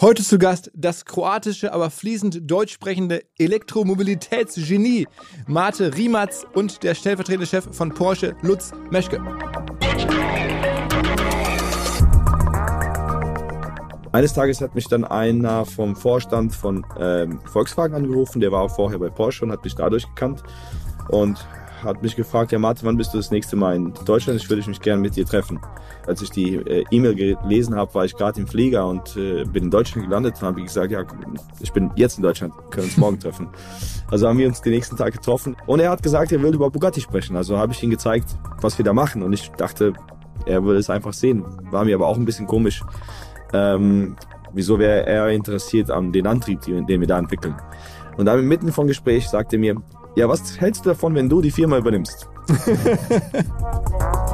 Heute zu Gast das kroatische, aber fließend deutsch sprechende Elektromobilitätsgenie Mate Riematz und der stellvertretende Chef von Porsche Lutz Meschke. Eines Tages hat mich dann einer vom Vorstand von ähm, Volkswagen angerufen, der war auch vorher bei Porsche und hat mich dadurch gekannt und hat mich gefragt, ja Martin, wann bist du das nächste Mal in Deutschland? Ich würde mich gerne mit dir treffen. Als ich die äh, E-Mail gelesen habe, war ich gerade im Flieger und äh, bin in Deutschland gelandet und habe gesagt, ja, ich bin jetzt in Deutschland, können uns morgen treffen. Also haben wir uns den nächsten Tag getroffen und er hat gesagt, er will über Bugatti sprechen. Also habe ich ihm gezeigt, was wir da machen und ich dachte, er will es einfach sehen. War mir aber auch ein bisschen komisch. Ähm, wieso wäre er interessiert an den Antrieb, den wir da entwickeln? Und dann mitten vom Gespräch sagte er mir, ja, was hältst du davon, wenn du die Firma übernimmst?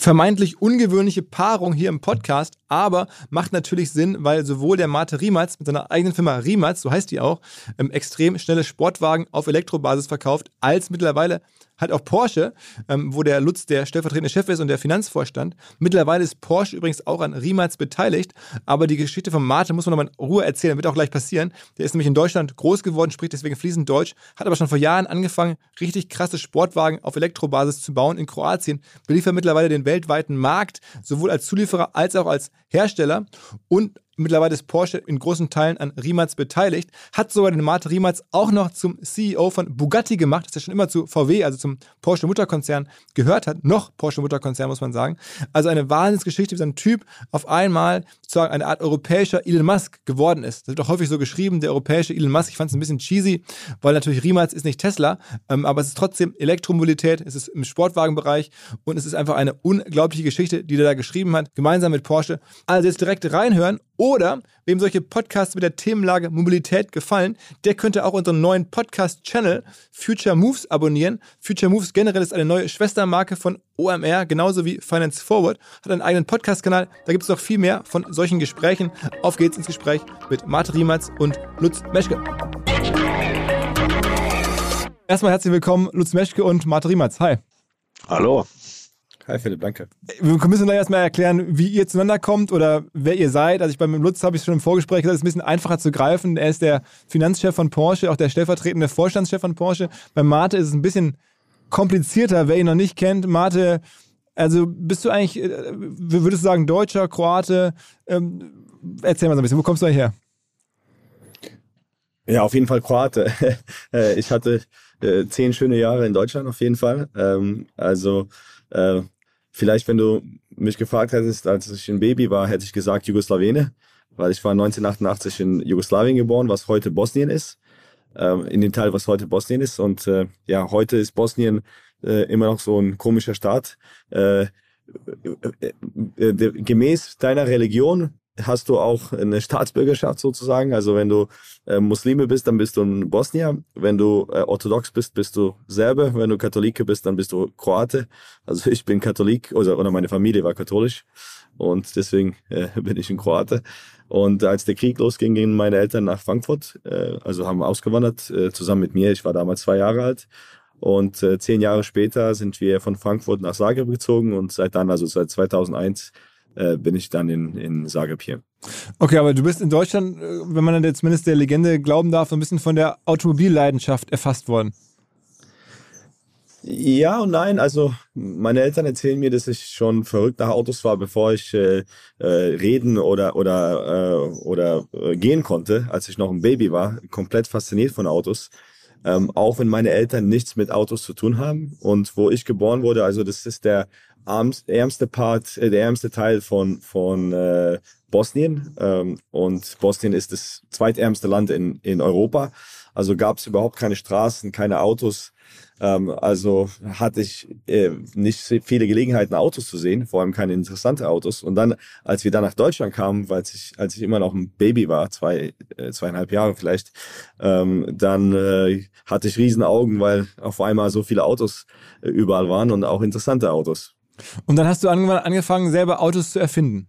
vermeintlich ungewöhnliche Paarung hier im Podcast, aber macht natürlich Sinn, weil sowohl der Mate Riematz mit seiner eigenen Firma Riematz, so heißt die auch, ähm, extrem schnelle Sportwagen auf Elektrobasis verkauft, als mittlerweile halt auch Porsche, ähm, wo der Lutz der stellvertretende Chef ist und der Finanzvorstand. Mittlerweile ist Porsche übrigens auch an Riematz beteiligt, aber die Geschichte von Mate muss man nochmal in Ruhe erzählen, wird auch gleich passieren. Der ist nämlich in Deutschland groß geworden, spricht deswegen fließend Deutsch, hat aber schon vor Jahren angefangen, richtig krasse Sportwagen auf Elektrobasis zu bauen in Kroatien, beliefert mittlerweile den weltweiten Markt, sowohl als Zulieferer als auch als Hersteller und Mittlerweile ist Porsche in großen Teilen an Rimac beteiligt, hat sogar den Mate Rimac auch noch zum CEO von Bugatti gemacht, das ja schon immer zu VW, also zum Porsche Mutterkonzern gehört hat, noch Porsche Mutterkonzern muss man sagen. Also eine Wahnsinnsgeschichte, wie so ein Typ auf einmal sozusagen eine Art europäischer Elon Musk geworden ist. Das wird auch häufig so geschrieben, der europäische Elon Musk. Ich fand es ein bisschen cheesy, weil natürlich Rimac ist nicht Tesla, ähm, aber es ist trotzdem Elektromobilität, es ist im Sportwagenbereich und es ist einfach eine unglaubliche Geschichte, die der da geschrieben hat, gemeinsam mit Porsche. Also jetzt direkt reinhören oder wem solche Podcasts mit der Themenlage Mobilität gefallen, der könnte auch unseren neuen Podcast-Channel Future Moves abonnieren. Future Moves generell ist eine neue Schwestermarke von OMR, genauso wie Finance Forward, hat einen eigenen Podcast-Kanal. Da gibt es noch viel mehr von solchen Gesprächen. Auf geht's ins Gespräch mit Marte Riematz und Lutz Meschke. Erstmal herzlich willkommen, Lutz Meschke und Marte Riematz. Hi. Hallo. Hi Philipp, danke. Wir müssen gleich erstmal erklären, wie ihr zueinander kommt oder wer ihr seid. Also ich beim Lutz habe ich schon im Vorgespräch gesagt, es ist ein bisschen einfacher zu greifen. Er ist der Finanzchef von Porsche, auch der stellvertretende Vorstandschef von Porsche. Bei Mate ist es ein bisschen komplizierter, wer ihn noch nicht kennt. Mate, also bist du eigentlich, äh, würdest du sagen, Deutscher, Kroate? Ähm, erzähl mal so ein bisschen, wo kommst du eigentlich her? Ja, auf jeden Fall Kroate. Äh, ich hatte äh, zehn schöne Jahre in Deutschland auf jeden Fall. Ähm, also Vielleicht, wenn du mich gefragt hättest, als ich ein Baby war, hätte ich gesagt Jugoslawene, weil ich war 1988 in Jugoslawien geboren, was heute Bosnien ist, ähm, in dem Teil, was heute Bosnien ist. Und äh, ja, heute ist Bosnien äh, immer noch so ein komischer Staat. Äh, äh, äh, äh gemäß deiner Religion hast du auch eine Staatsbürgerschaft sozusagen. Also wenn du äh, Muslime bist, dann bist du ein Bosnier. Wenn du äh, orthodox bist, bist du Serbe. Wenn du Katholike bist, dann bist du Kroate. Also ich bin Katholik oder, oder meine Familie war katholisch und deswegen äh, bin ich ein Kroate. Und als der Krieg losging, gingen meine Eltern nach Frankfurt, äh, also haben ausgewandert äh, zusammen mit mir. Ich war damals zwei Jahre alt und äh, zehn Jahre später sind wir von Frankfurt nach Zagreb gezogen und seit dann, also seit 2001, äh, bin ich dann in, in Zagreb hier. Okay, aber du bist in Deutschland, äh, wenn man dann zumindest der Legende glauben darf, so ein bisschen von der Automobilleidenschaft erfasst worden. Ja und nein. Also meine Eltern erzählen mir, dass ich schon verrückt nach Autos war, bevor ich äh, äh, reden oder oder äh, oder äh, gehen konnte, als ich noch ein Baby war. Komplett fasziniert von Autos. Ähm, auch wenn meine Eltern nichts mit Autos zu tun haben und wo ich geboren wurde, also das ist der ärmste Part, äh, der ärmste Teil von von äh, Bosnien ähm, und Bosnien ist das zweitärmste Land in in Europa. Also gab es überhaupt keine Straßen, keine Autos. Ähm, also hatte ich äh, nicht viele Gelegenheiten, Autos zu sehen, vor allem keine interessanten Autos. Und dann, als wir dann nach Deutschland kamen, weil ich, als ich immer noch ein Baby war, zwei, äh, zweieinhalb Jahre vielleicht, ähm, dann äh, hatte ich riesen Augen, weil auf einmal so viele Autos äh, überall waren und auch interessante Autos. Und dann hast du angefangen, selber Autos zu erfinden.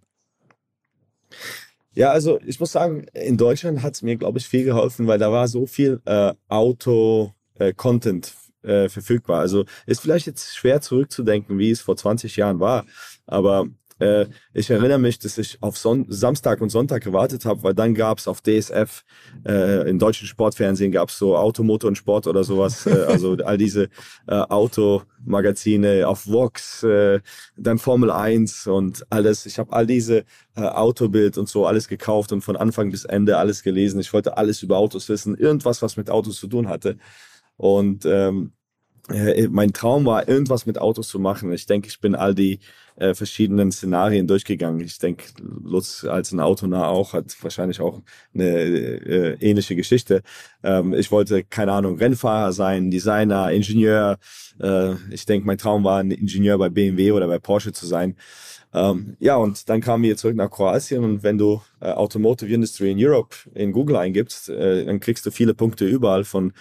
Ja, also ich muss sagen, in Deutschland hat es mir, glaube ich, viel geholfen, weil da war so viel äh, Auto-Content äh, verfügbar. Also ist vielleicht jetzt schwer zurückzudenken, wie es vor 20 Jahren war, aber äh, ich erinnere mich, dass ich auf Son Samstag und Sonntag gewartet habe, weil dann gab's auf DSF, äh, im deutschen Sportfernsehen gab's so Automotor und Sport oder sowas, äh, also all diese äh, Automagazine auf Vox, äh, dann Formel 1 und alles. Ich habe all diese äh, Autobild und so alles gekauft und von Anfang bis Ende alles gelesen. Ich wollte alles über Autos wissen, irgendwas, was mit Autos zu tun hatte. Und ähm, äh, mein Traum war, irgendwas mit Autos zu machen. Ich denke, ich bin all die äh, verschiedenen Szenarien durchgegangen. Ich denke, Lutz als ein Autonah auch hat wahrscheinlich auch eine äh, ähnliche Geschichte. Ähm, ich wollte, keine Ahnung, Rennfahrer sein, Designer, Ingenieur. Äh, ich denke, mein Traum war, ein Ingenieur bei BMW oder bei Porsche zu sein. Ähm, ja, und dann kamen wir zurück nach Kroatien und wenn du äh, Automotive Industry in Europe in Google eingibst, äh, dann kriegst du viele Punkte überall von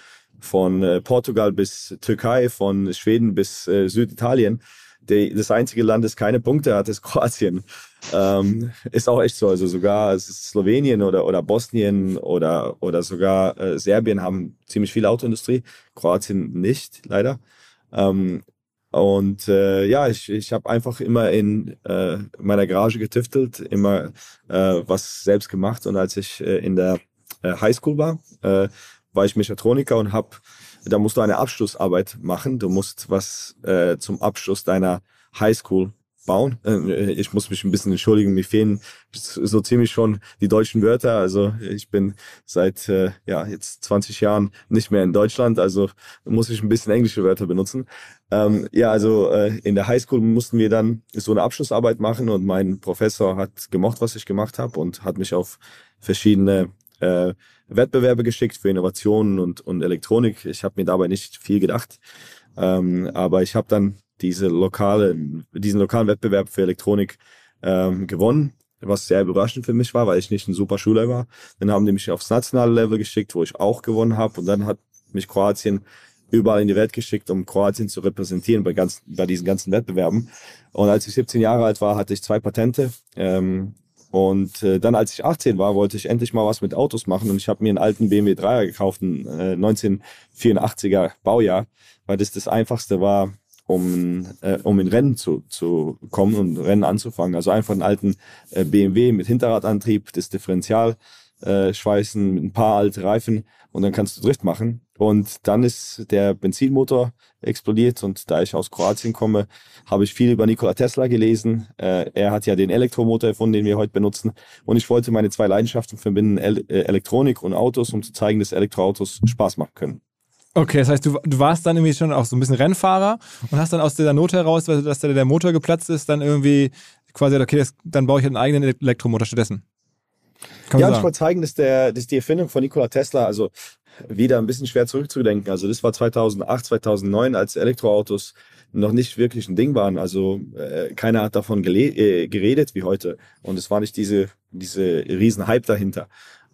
von äh, Portugal bis Türkei, von Schweden bis äh, Süditalien. Die, das einzige Land, das keine Punkte hat, ist Kroatien. Ähm, ist auch echt so. Also sogar Slowenien oder, oder Bosnien oder, oder sogar äh, Serbien haben ziemlich viel Autoindustrie. Kroatien nicht, leider. Ähm, und äh, ja, ich, ich habe einfach immer in äh, meiner Garage getüftelt, immer äh, was selbst gemacht. Und als ich äh, in der äh, Highschool war, war ich Mechatroniker und hab, da musst du eine Abschlussarbeit machen. Du musst was äh, zum Abschluss deiner Highschool bauen. Äh, ich muss mich ein bisschen entschuldigen, mir fehlen so ziemlich schon die deutschen Wörter. Also ich bin seit äh, ja jetzt 20 Jahren nicht mehr in Deutschland, also muss ich ein bisschen englische Wörter benutzen. Ähm, ja, also äh, in der Highschool mussten wir dann so eine Abschlussarbeit machen und mein Professor hat gemocht, was ich gemacht habe und hat mich auf verschiedene äh, Wettbewerbe geschickt für Innovationen und, und Elektronik. Ich habe mir dabei nicht viel gedacht, ähm, aber ich habe dann diese lokale, diesen lokalen Wettbewerb für Elektronik ähm, gewonnen, was sehr überraschend für mich war, weil ich nicht ein super Schüler war. Dann haben die mich aufs nationale Level geschickt, wo ich auch gewonnen habe und dann hat mich Kroatien überall in die Welt geschickt, um Kroatien zu repräsentieren bei, ganz, bei diesen ganzen Wettbewerben. Und als ich 17 Jahre alt war, hatte ich zwei Patente. Ähm, und äh, dann, als ich 18 war, wollte ich endlich mal was mit Autos machen und ich habe mir einen alten BMW 3er gekauft, einen äh, 1984er Baujahr, weil das das Einfachste war, um, äh, um in Rennen zu, zu kommen und Rennen anzufangen. Also einfach einen alten äh, BMW mit Hinterradantrieb, das Differential äh, schweißen, ein paar alte Reifen und dann kannst du Drift machen. Und dann ist der Benzinmotor explodiert und da ich aus Kroatien komme, habe ich viel über Nikola Tesla gelesen. Äh, er hat ja den Elektromotor erfunden, den wir heute benutzen. Und ich wollte meine zwei Leidenschaften verbinden, äh, Elektronik und Autos, um zu zeigen, dass Elektroautos Spaß machen können. Okay, das heißt, du, du warst dann irgendwie schon auch so ein bisschen Rennfahrer und hast dann aus der Not heraus, dass der Motor geplatzt ist, dann irgendwie quasi, okay, das, dann baue ich einen eigenen Elektromotor stattdessen. Kann ja, ich wollte zeigen, dass, der, dass die Erfindung von Nikola Tesla, also wieder ein bisschen schwer zurückzudenken. Also das war 2008, 2009, als Elektroautos noch nicht wirklich ein Ding waren. Also äh, keiner hat davon äh, geredet wie heute. Und es war nicht diese, diese riesen Hype dahinter.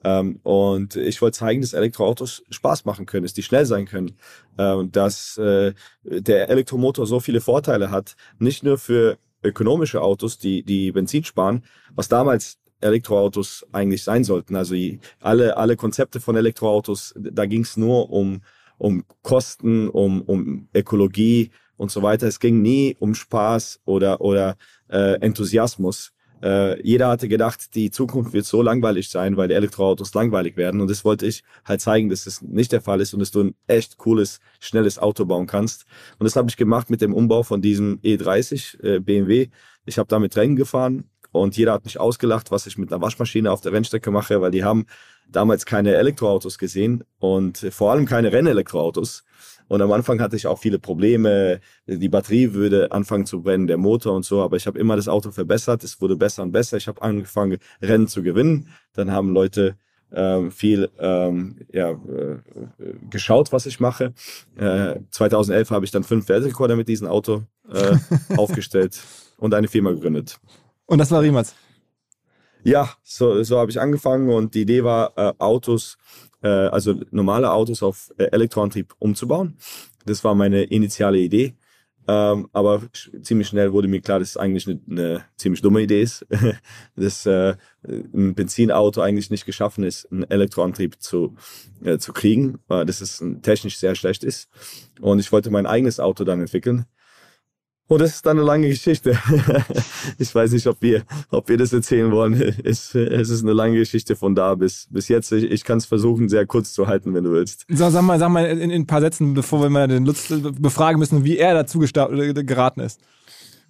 Ähm, und ich wollte zeigen, dass Elektroautos Spaß machen können, dass die schnell sein können, äh, dass äh, der Elektromotor so viele Vorteile hat, nicht nur für ökonomische Autos, die, die Benzin sparen, was damals Elektroautos eigentlich sein sollten. Also alle, alle Konzepte von Elektroautos, da ging es nur um, um Kosten, um, um Ökologie und so weiter. Es ging nie um Spaß oder, oder äh, Enthusiasmus. Äh, jeder hatte gedacht, die Zukunft wird so langweilig sein, weil die Elektroautos langweilig werden. Und das wollte ich halt zeigen, dass das nicht der Fall ist und dass du ein echt cooles, schnelles Auto bauen kannst. Und das habe ich gemacht mit dem Umbau von diesem E30 äh, BMW. Ich habe damit Rennen gefahren und jeder hat mich ausgelacht, was ich mit einer Waschmaschine auf der Rennstrecke mache, weil die haben damals keine Elektroautos gesehen und vor allem keine Rennelektroautos. Und am Anfang hatte ich auch viele Probleme. Die Batterie würde anfangen zu brennen, der Motor und so. Aber ich habe immer das Auto verbessert. Es wurde besser und besser. Ich habe angefangen, Rennen zu gewinnen. Dann haben Leute ähm, viel ähm, ja, äh, geschaut, was ich mache. Äh, 2011 habe ich dann fünf Weltrekorde mit diesem Auto äh, aufgestellt und eine Firma gegründet. Und das war Riemats? Ja, so, so habe ich angefangen und die Idee war, äh, Autos äh, also normale Autos auf äh, Elektroantrieb umzubauen. Das war meine initiale Idee. Ähm, aber ziemlich schnell wurde mir klar, dass es eigentlich eine, eine ziemlich dumme Idee ist, dass äh, ein Benzinauto eigentlich nicht geschaffen ist, einen Elektroantrieb zu, äh, zu kriegen, äh, dass es technisch sehr schlecht ist. Und ich wollte mein eigenes Auto dann entwickeln. Und das ist dann eine lange Geschichte. ich weiß nicht, ob wir, ob wir das erzählen wollen. Es, es ist eine lange Geschichte von da bis, bis jetzt. Ich, ich kann es versuchen, sehr kurz zu halten, wenn du willst. So, sag mal, sag mal in, in ein paar Sätzen, bevor wir mal den Lutz befragen müssen, wie er dazu geraten ist.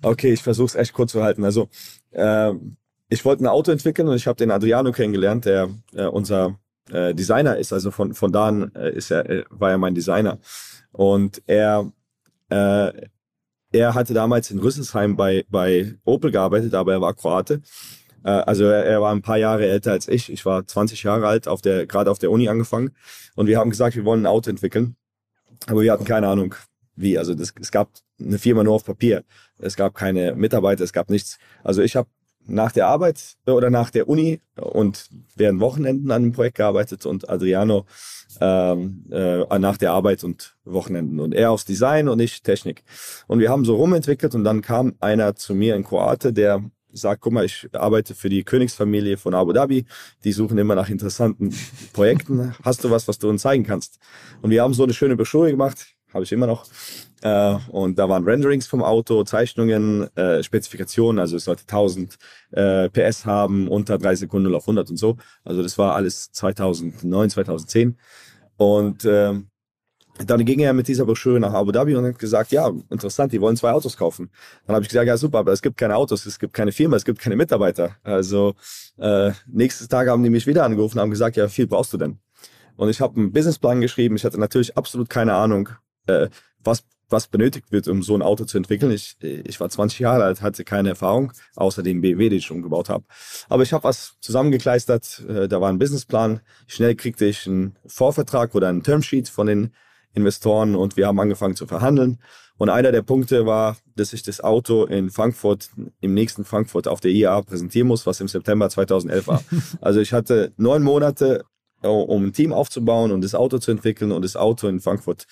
Okay, ich versuche es echt kurz zu halten. Also, äh, ich wollte ein Auto entwickeln und ich habe den Adriano kennengelernt, der äh, unser äh, Designer ist. Also von, von da an äh, ist er, äh, war er mein Designer. Und er äh, er hatte damals in Rüsselsheim bei, bei Opel gearbeitet, aber er war Kroate. Äh, also er, er, war ein paar Jahre älter als ich. Ich war 20 Jahre alt, auf der, gerade auf der Uni angefangen. Und wir haben gesagt, wir wollen ein Auto entwickeln. Aber wir hatten keine Ahnung, wie. Also das, es gab eine Firma nur auf Papier. Es gab keine Mitarbeiter, es gab nichts. Also ich habe nach der Arbeit oder nach der Uni und während Wochenenden an dem Projekt gearbeitet und Adriano ähm, äh, nach der Arbeit und Wochenenden. Und er aufs Design und ich Technik. Und wir haben so rumentwickelt und dann kam einer zu mir in Kroate, der sagt, guck mal, ich arbeite für die Königsfamilie von Abu Dhabi. Die suchen immer nach interessanten Projekten. Hast du was, was du uns zeigen kannst? Und wir haben so eine schöne Broschüre gemacht, habe ich immer noch. Äh, und da waren Renderings vom Auto, Zeichnungen, äh, Spezifikationen, also es sollte 1000 äh, PS haben, unter drei Sekunden 0 auf 100 und so. Also das war alles 2009, 2010. Und äh, dann ging er mit dieser Broschüre nach Abu Dhabi und hat gesagt, ja, interessant, die wollen zwei Autos kaufen. Dann habe ich gesagt, ja super, aber es gibt keine Autos, es gibt keine Firma, es gibt keine Mitarbeiter. Also äh, nächstes Tag haben die mich wieder angerufen und haben gesagt, ja, viel brauchst du denn? Und ich habe einen Businessplan geschrieben. Ich hatte natürlich absolut keine Ahnung, äh, was was benötigt wird, um so ein Auto zu entwickeln. Ich, ich war 20 Jahre alt, hatte keine Erfahrung, außer dem BMW, den ich umgebaut habe. Aber ich habe was zusammengekleistert, äh, da war ein Businessplan. Schnell kriegte ich einen Vorvertrag oder einen Termsheet von den Investoren und wir haben angefangen zu verhandeln. Und einer der Punkte war, dass ich das Auto in Frankfurt, im nächsten Frankfurt auf der IAA präsentieren muss, was im September 2011 war. Also ich hatte neun Monate, um ein Team aufzubauen und das Auto zu entwickeln und das Auto in Frankfurt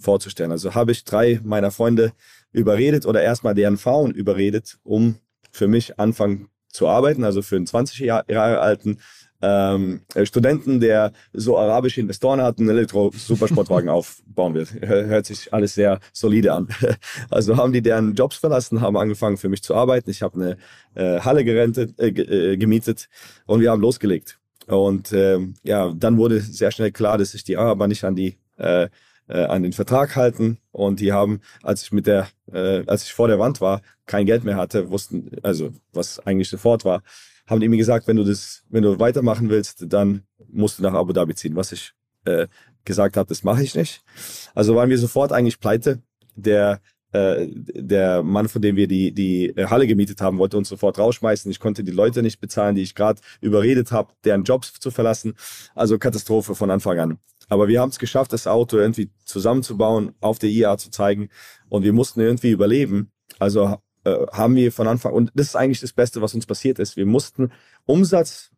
vorzustellen. Also habe ich drei meiner Freunde überredet oder erstmal deren Frauen überredet, um für mich anfangen zu arbeiten, also für einen 20 Jahre alten ähm, Studenten, der so arabische Investoren hat, einen Elektro-Supersportwagen aufbauen wird. Hört sich alles sehr solide an. Also haben die deren Jobs verlassen, haben angefangen für mich zu arbeiten. Ich habe eine äh, Halle gerentet, äh, äh, gemietet und wir haben losgelegt. Und ähm, ja, dann wurde sehr schnell klar, dass ich die Araber nicht an die äh, äh, an den Vertrag halten und die haben, als ich mit der, äh, als ich vor der Wand war, kein Geld mehr hatte, wussten, also was eigentlich sofort war, haben die mir gesagt, wenn du das, wenn du weitermachen willst, dann musst du nach Abu Dhabi ziehen. Was ich äh, gesagt habe, das mache ich nicht. Also waren wir sofort eigentlich pleite. Der äh, der Mann, von dem wir die, die Halle gemietet haben, wollte uns sofort rausschmeißen. Ich konnte die Leute nicht bezahlen, die ich gerade überredet habe, deren Jobs zu verlassen. Also Katastrophe von Anfang an. Aber wir haben es geschafft, das Auto irgendwie zusammenzubauen, auf der IA zu zeigen. Und wir mussten irgendwie überleben. Also äh, haben wir von Anfang, und das ist eigentlich das Beste, was uns passiert ist. Wir mussten Umsatz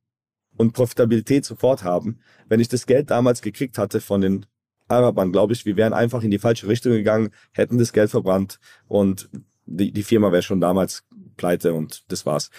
und Profitabilität sofort haben. Wenn ich das Geld damals gekriegt hatte von den Arabern, glaube ich, wir wären einfach in die falsche Richtung gegangen, hätten das Geld verbrannt und die, die Firma wäre schon damals pleite und das war's.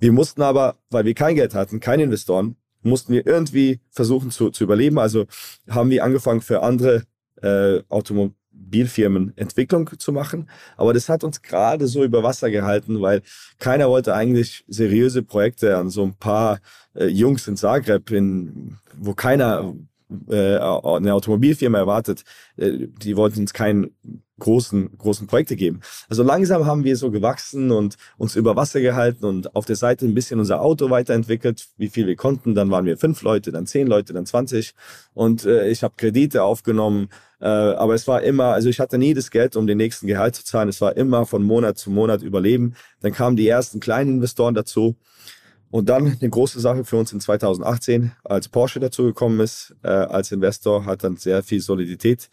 Wir mussten aber, weil wir kein Geld hatten, keine Investoren, mussten wir irgendwie versuchen zu, zu überleben. Also haben wir angefangen für andere äh, Automobilfirmen Entwicklung zu machen. Aber das hat uns gerade so über Wasser gehalten, weil keiner wollte eigentlich seriöse Projekte an so ein paar äh, Jungs in Zagreb, in, wo keiner äh, eine Automobilfirma erwartet. Äh, die wollten uns keinen großen, großen Projekte geben. Also langsam haben wir so gewachsen und uns über Wasser gehalten und auf der Seite ein bisschen unser Auto weiterentwickelt, wie viel wir konnten. Dann waren wir fünf Leute, dann zehn Leute, dann zwanzig. Und äh, ich habe Kredite aufgenommen. Äh, aber es war immer, also ich hatte nie das Geld, um den nächsten Gehalt zu zahlen. Es war immer von Monat zu Monat überleben. Dann kamen die ersten kleinen Investoren dazu. Und dann eine große Sache für uns in 2018, als Porsche dazugekommen ist, äh, als Investor, hat dann sehr viel Solidität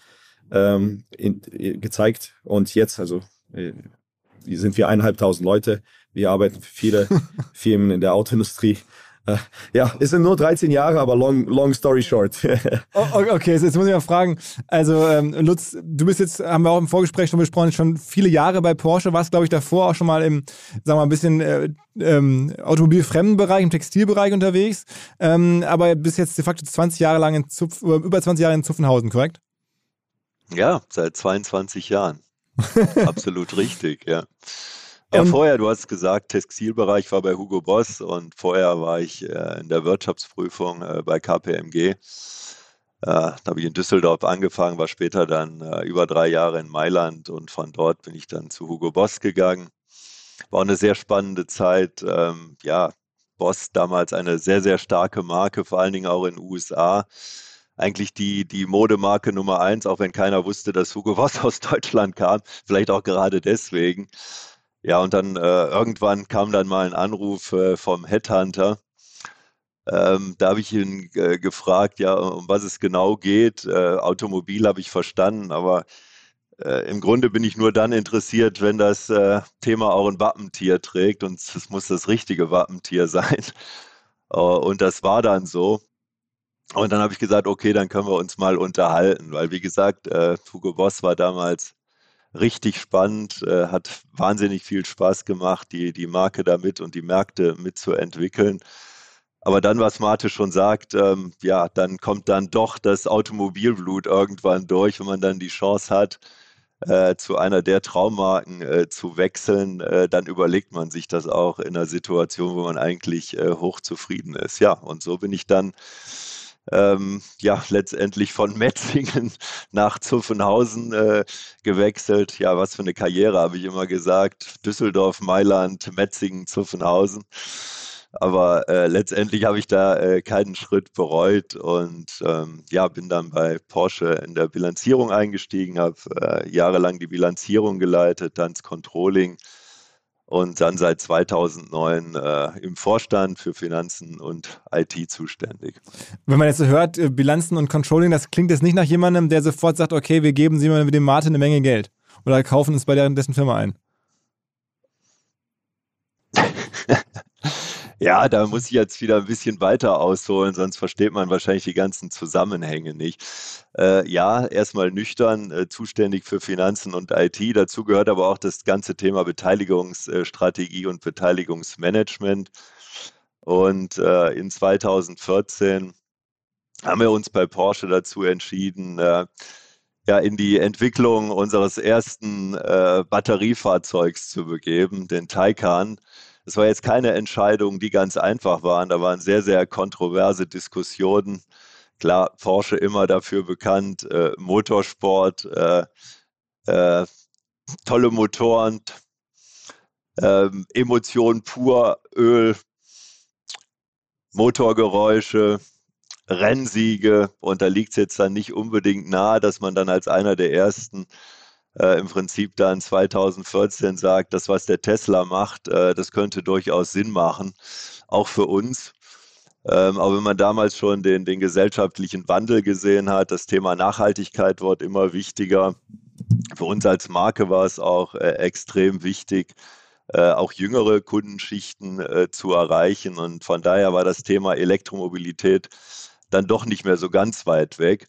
ähm, in, gezeigt. Und jetzt, also äh, sind wir eineinhalbtausend Leute. Wir arbeiten für viele Firmen in der Autoindustrie. Äh, ja, es sind nur 13 Jahre, aber long, long story short. oh, okay, jetzt muss ich mal fragen. Also, ähm, Lutz, du bist jetzt, haben wir auch im Vorgespräch schon besprochen, schon viele Jahre bei Porsche, warst, glaube ich, davor auch schon mal im, sagen wir mal, ein bisschen äh, ähm, automobilfremden Bereich, im Textilbereich unterwegs. Ähm, aber bis jetzt de facto 20 Jahre lang in Zupf, über 20 Jahre in Zuffenhausen, korrekt? Ja, seit 22 Jahren. Absolut richtig, ja. Ja, vorher, du hast gesagt, Textilbereich war bei Hugo Boss und vorher war ich äh, in der Wirtschaftsprüfung äh, bei KPMG. Äh, da habe ich in Düsseldorf angefangen, war später dann äh, über drei Jahre in Mailand und von dort bin ich dann zu Hugo Boss gegangen. War eine sehr spannende Zeit. Ähm, ja, Boss damals eine sehr, sehr starke Marke, vor allen Dingen auch in den USA eigentlich die, die Modemarke Nummer eins, auch wenn keiner wusste, dass Hugo Boss aus Deutschland kam. Vielleicht auch gerade deswegen. Ja, und dann äh, irgendwann kam dann mal ein Anruf äh, vom Headhunter. Ähm, da habe ich ihn äh, gefragt, ja, um was es genau geht. Äh, Automobil habe ich verstanden, aber äh, im Grunde bin ich nur dann interessiert, wenn das äh, Thema auch ein Wappentier trägt und es muss das richtige Wappentier sein. und das war dann so. Und dann habe ich gesagt, okay, dann können wir uns mal unterhalten, weil wie gesagt, Hugo Boss war damals richtig spannend, äh, hat wahnsinnig viel Spaß gemacht, die, die Marke damit und die Märkte mitzuentwickeln. Aber dann, was Marte schon sagt, ähm, ja, dann kommt dann doch das Automobilblut irgendwann durch, wenn man dann die Chance hat, äh, zu einer der Traummarken äh, zu wechseln, äh, dann überlegt man sich das auch in einer Situation, wo man eigentlich äh, hochzufrieden ist. Ja, und so bin ich dann ähm, ja letztendlich von Metzingen nach Zuffenhausen äh, gewechselt. Ja, was für eine Karriere, habe ich immer gesagt. Düsseldorf, Mailand, Metzingen, Zuffenhausen. Aber äh, letztendlich habe ich da äh, keinen Schritt bereut und ähm, ja, bin dann bei Porsche in der Bilanzierung eingestiegen, habe äh, jahrelang die Bilanzierung geleitet, dann das Controlling und dann seit 2009 äh, im Vorstand für Finanzen und IT zuständig. Wenn man jetzt so hört, äh, Bilanzen und Controlling, das klingt jetzt nicht nach jemandem, der sofort sagt, okay, wir geben Sie mal mit dem Martin eine Menge Geld oder kaufen es bei dessen Firma ein. Ja, da muss ich jetzt wieder ein bisschen weiter ausholen, sonst versteht man wahrscheinlich die ganzen Zusammenhänge nicht. Äh, ja, erstmal nüchtern, äh, zuständig für Finanzen und IT. Dazu gehört aber auch das ganze Thema Beteiligungsstrategie und Beteiligungsmanagement. Und äh, in 2014 haben wir uns bei Porsche dazu entschieden, äh, ja, in die Entwicklung unseres ersten äh, Batteriefahrzeugs zu begeben, den Taycan. Das war jetzt keine Entscheidung, die ganz einfach waren. Da waren sehr, sehr kontroverse Diskussionen. Klar, Porsche immer dafür bekannt, äh, Motorsport, äh, äh, tolle Motoren, ähm, Emotion pur, Öl, Motorgeräusche, Rennsiege. Und da liegt es jetzt dann nicht unbedingt nahe, dass man dann als einer der ersten äh, im Prinzip dann 2014 sagt, das, was der Tesla macht, äh, das könnte durchaus Sinn machen, auch für uns. Ähm, aber wenn man damals schon den, den gesellschaftlichen Wandel gesehen hat, das Thema Nachhaltigkeit wird immer wichtiger. Für uns als Marke war es auch äh, extrem wichtig, äh, auch jüngere Kundenschichten äh, zu erreichen. Und von daher war das Thema Elektromobilität dann doch nicht mehr so ganz weit weg.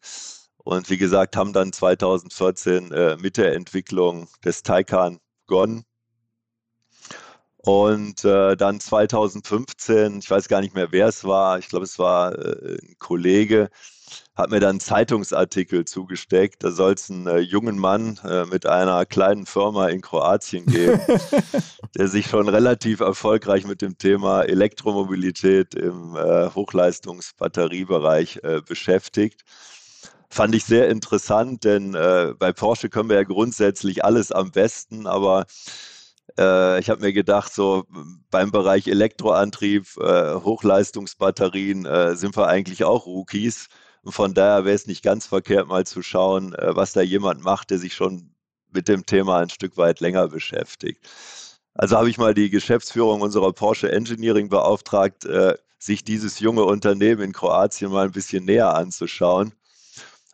Und wie gesagt, haben dann 2014 äh, mit der Entwicklung des Taycan begonnen. Und äh, dann 2015, ich weiß gar nicht mehr, wer es war, ich glaube, es war äh, ein Kollege, hat mir dann einen Zeitungsartikel zugesteckt. Da soll es einen äh, jungen Mann äh, mit einer kleinen Firma in Kroatien geben, der sich schon relativ erfolgreich mit dem Thema Elektromobilität im äh, Hochleistungsbatteriebereich äh, beschäftigt. Fand ich sehr interessant, denn äh, bei Porsche können wir ja grundsätzlich alles am besten, aber äh, ich habe mir gedacht, so beim Bereich Elektroantrieb, Hochleistungsbatterien sind wir eigentlich auch Rookies. Und von daher wäre es nicht ganz verkehrt, mal zu schauen, äh, was da jemand macht, der sich schon mit dem Thema ein Stück weit länger beschäftigt. Also habe ich mal die Geschäftsführung unserer Porsche Engineering beauftragt, äh, sich dieses junge Unternehmen in Kroatien mal ein bisschen näher anzuschauen.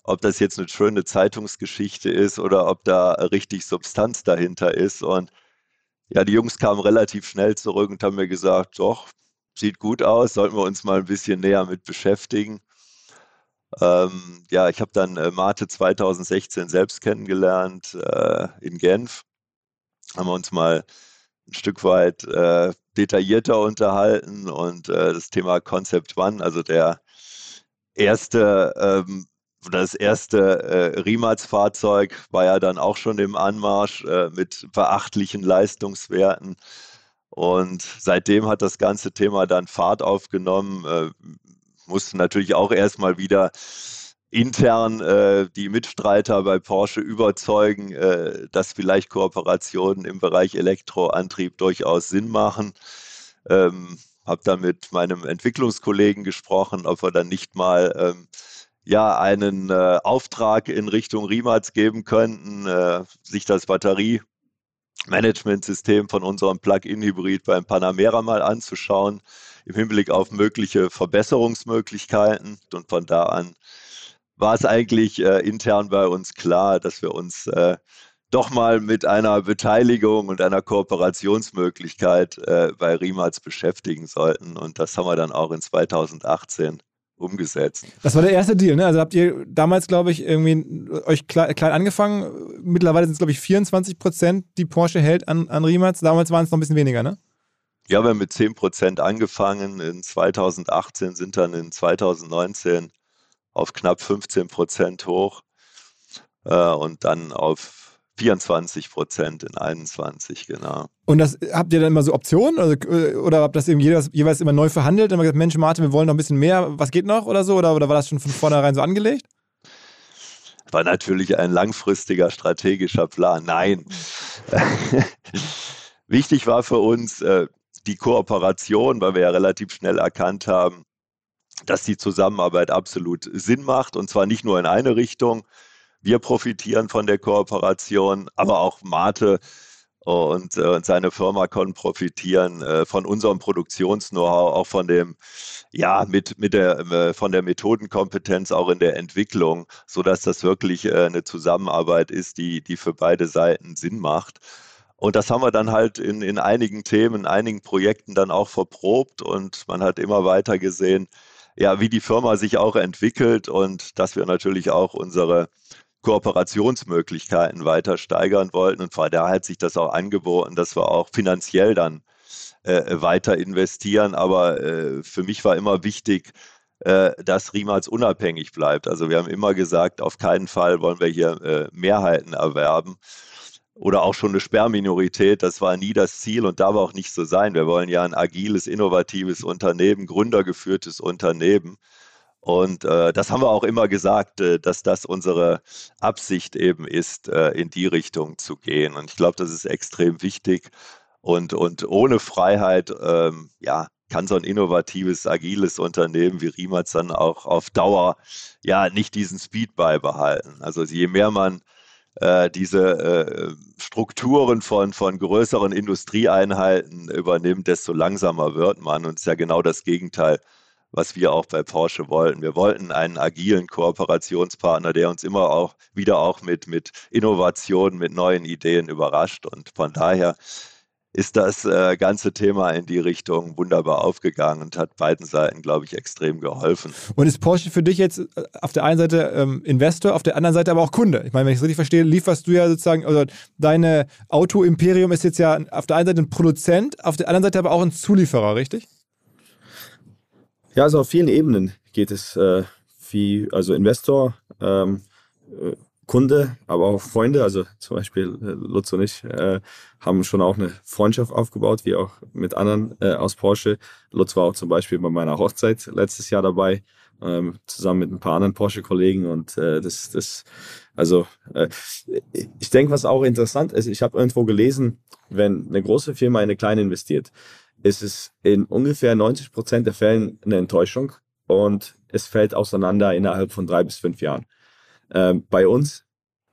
Ob das jetzt eine schöne Zeitungsgeschichte ist oder ob da richtig Substanz dahinter ist. Und ja, die Jungs kamen relativ schnell zurück und haben mir gesagt, doch, sieht gut aus, sollten wir uns mal ein bisschen näher mit beschäftigen. Ähm, ja, ich habe dann äh, Mate 2016 selbst kennengelernt äh, in Genf. Haben wir uns mal ein Stück weit äh, detaillierter unterhalten und äh, das Thema Concept One, also der erste ähm, das erste äh, Rimac-Fahrzeug war ja dann auch schon im Anmarsch äh, mit beachtlichen Leistungswerten. Und seitdem hat das ganze Thema dann Fahrt aufgenommen. Äh, mussten natürlich auch erstmal wieder intern äh, die Mitstreiter bei Porsche überzeugen, äh, dass vielleicht Kooperationen im Bereich Elektroantrieb durchaus Sinn machen. Ähm, habe dann mit meinem Entwicklungskollegen gesprochen, ob wir dann nicht mal ähm, ja einen äh, Auftrag in Richtung Rimac geben könnten, äh, sich das Batteriemanagementsystem von unserem Plug-in-Hybrid beim Panamera mal anzuschauen im Hinblick auf mögliche Verbesserungsmöglichkeiten. Und von da an war es eigentlich äh, intern bei uns klar, dass wir uns äh, doch mal mit einer Beteiligung und einer Kooperationsmöglichkeit äh, bei Rimac beschäftigen sollten. Und das haben wir dann auch in 2018 umgesetzt. Das war der erste Deal, ne? Also habt ihr damals, glaube ich, irgendwie euch klein, klein angefangen. Mittlerweile sind es, glaube ich, 24 Prozent, die Porsche hält an, an Rimac. Damals waren es noch ein bisschen weniger, ne? Ja, wir haben mit 10 Prozent angefangen. In 2018 sind dann in 2019 auf knapp 15 Prozent hoch äh, und dann auf 24 Prozent in 21, genau. Und das habt ihr dann immer so Optionen also, oder habt das eben jeweils, jeweils immer neu verhandelt? Immer gesagt, Mensch, Martin, wir wollen noch ein bisschen mehr, was geht noch oder so? Oder, oder war das schon von vornherein so angelegt? War natürlich ein langfristiger strategischer Plan. Nein. Wichtig war für uns, äh, die Kooperation, weil wir ja relativ schnell erkannt haben, dass die Zusammenarbeit absolut Sinn macht und zwar nicht nur in eine Richtung. Wir profitieren von der Kooperation, aber auch Mate und, äh, und seine Firma können profitieren äh, von unserem Produktions-Know-how, auch von dem, ja, mit, mit der, äh, von der Methodenkompetenz auch in der Entwicklung, sodass das wirklich eine Zusammenarbeit ist, die, die für beide Seiten Sinn macht. Und das haben wir dann halt in, in einigen Themen, in einigen Projekten dann auch verprobt und man hat immer weiter gesehen, ja, wie die Firma sich auch entwickelt und dass wir natürlich auch unsere Kooperationsmöglichkeiten weiter steigern wollten. Und von daher hat sich das auch angeboten, dass wir auch finanziell dann äh, weiter investieren. Aber äh, für mich war immer wichtig, äh, dass Riemals unabhängig bleibt. Also wir haben immer gesagt, auf keinen Fall wollen wir hier äh, Mehrheiten erwerben oder auch schon eine Sperrminorität. Das war nie das Ziel und darf auch nicht so sein. Wir wollen ja ein agiles, innovatives Unternehmen, gründergeführtes Unternehmen. Und äh, das haben wir auch immer gesagt, äh, dass das unsere Absicht eben ist, äh, in die Richtung zu gehen. Und ich glaube, das ist extrem wichtig. Und, und ohne Freiheit, ähm, ja, kann so ein innovatives, agiles Unternehmen wie Riemats dann auch auf Dauer ja nicht diesen Speed beibehalten. Also je mehr man äh, diese äh, Strukturen von, von größeren Industrieeinheiten übernimmt, desto langsamer wird man. Und es ist ja genau das Gegenteil, was wir auch bei Porsche wollten. Wir wollten einen agilen Kooperationspartner, der uns immer auch wieder auch mit, mit Innovationen, mit neuen Ideen überrascht. Und von daher ist das äh, ganze Thema in die Richtung wunderbar aufgegangen und hat beiden Seiten, glaube ich, extrem geholfen. Und ist Porsche für dich jetzt äh, auf der einen Seite ähm, Investor, auf der anderen Seite aber auch Kunde? Ich meine, wenn ich es richtig verstehe, lieferst du ja sozusagen, also deine Auto-Imperium ist jetzt ja auf der einen Seite ein Produzent, auf der anderen Seite aber auch ein Zulieferer, richtig? Ja, also auf vielen Ebenen geht es äh, wie, also Investor, ähm, äh, Kunde, aber auch Freunde. Also zum Beispiel äh, Lutz und ich äh, haben schon auch eine Freundschaft aufgebaut, wie auch mit anderen äh, aus Porsche. Lutz war auch zum Beispiel bei meiner Hochzeit letztes Jahr dabei, ähm, zusammen mit ein paar anderen Porsche-Kollegen. Und äh, das, das, also äh, ich denke, was auch interessant ist, ich habe irgendwo gelesen, wenn eine große Firma in eine kleine investiert, ist es in ungefähr 90 Prozent der Fällen eine Enttäuschung und es fällt auseinander innerhalb von drei bis fünf Jahren. Ähm, bei uns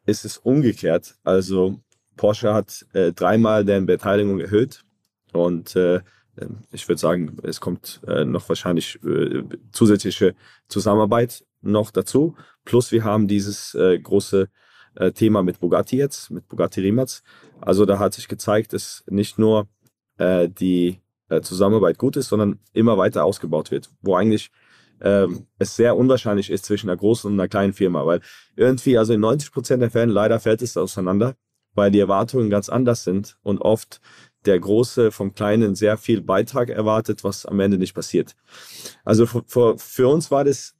ist es umgekehrt. Also Porsche hat äh, dreimal deren Beteiligung erhöht und äh, ähm, ich würde sagen, es kommt äh, noch wahrscheinlich äh, zusätzliche Zusammenarbeit noch dazu. Plus wir haben dieses äh, große äh, Thema mit Bugatti jetzt, mit Bugatti Rimac. Also da hat sich gezeigt, dass nicht nur die äh, Zusammenarbeit gut ist, sondern immer weiter ausgebaut wird. Wo eigentlich ähm, es sehr unwahrscheinlich ist zwischen einer großen und einer kleinen Firma, weil irgendwie, also in 90 Prozent der Fälle leider fällt es auseinander, weil die Erwartungen ganz anders sind und oft der Große vom Kleinen sehr viel Beitrag erwartet, was am Ende nicht passiert. Also für, für uns war das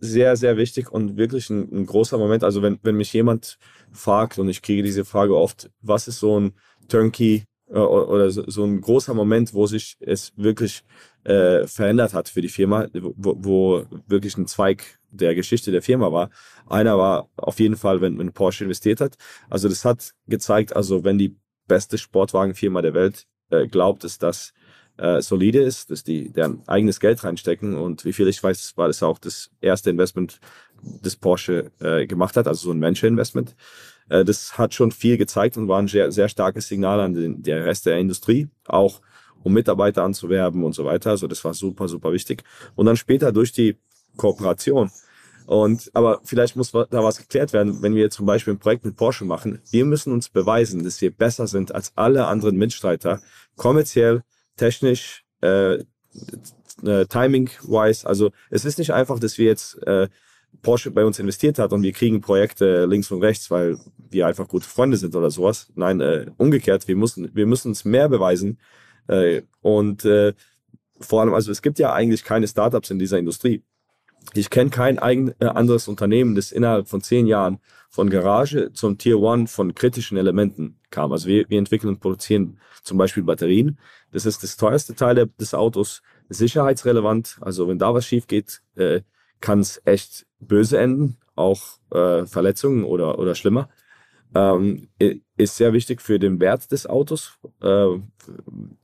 sehr, sehr wichtig und wirklich ein, ein, großer Moment. Also wenn, wenn mich jemand fragt, und ich kriege diese Frage oft, was ist so ein Turnkey oder so, so ein großer Moment, wo sich es wirklich äh, verändert hat für die Firma, wo, wo wirklich ein Zweig der Geschichte der Firma war. Einer war auf jeden Fall, wenn, wenn Porsche investiert hat. Also das hat gezeigt, also wenn die beste Sportwagenfirma der Welt äh, glaubt, dass das äh, solide ist, dass die deren eigenes Geld reinstecken und wie viel ich weiß, war das auch das erste Investment, das Porsche äh, gemacht hat, also so ein Venture-Investment. Äh, das hat schon viel gezeigt und war ein sehr, sehr starkes Signal an den der Rest der Industrie, auch um Mitarbeiter anzuwerben und so weiter. Also das war super, super wichtig. Und dann später durch die Kooperation. Und aber vielleicht muss da was geklärt werden, wenn wir zum Beispiel ein Projekt mit Porsche machen. Wir müssen uns beweisen, dass wir besser sind als alle anderen Mitstreiter, kommerziell, technisch, äh, äh, timing-wise. Also es ist nicht einfach, dass wir jetzt äh, Porsche bei uns investiert hat und wir kriegen Projekte links und rechts, weil wir einfach gute Freunde sind oder sowas. Nein, äh, umgekehrt, wir müssen, wir müssen uns mehr beweisen. Äh, und äh, vor allem, also es gibt ja eigentlich keine Startups in dieser Industrie. Ich kenne kein eigen, äh, anderes Unternehmen, das innerhalb von zehn Jahren von Garage zum Tier One von kritischen Elementen kam. Also wir, wir entwickeln und produzieren zum Beispiel Batterien. Das ist das teuerste Teil des Autos, sicherheitsrelevant. Also wenn da was schief geht, äh, kann es echt böse enden, auch äh, Verletzungen oder, oder schlimmer. Ähm, ist sehr wichtig für den Wert des Autos, äh,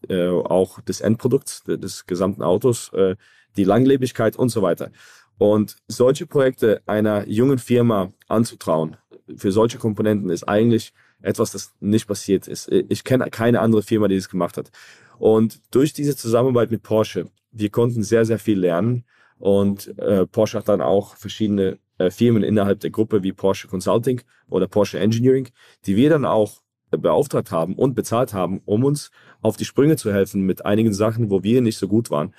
äh, auch des Endprodukts, des gesamten Autos, äh, die Langlebigkeit und so weiter. Und solche Projekte einer jungen Firma anzutrauen, für solche Komponenten ist eigentlich etwas, das nicht passiert ist. Ich kenne keine andere Firma, die das gemacht hat. Und durch diese Zusammenarbeit mit Porsche, wir konnten sehr, sehr viel lernen. Und äh, Porsche hat dann auch verschiedene äh, Firmen innerhalb der Gruppe wie Porsche Consulting oder Porsche Engineering, die wir dann auch äh, beauftragt haben und bezahlt haben, um uns auf die Sprünge zu helfen mit einigen Sachen, wo wir nicht so gut waren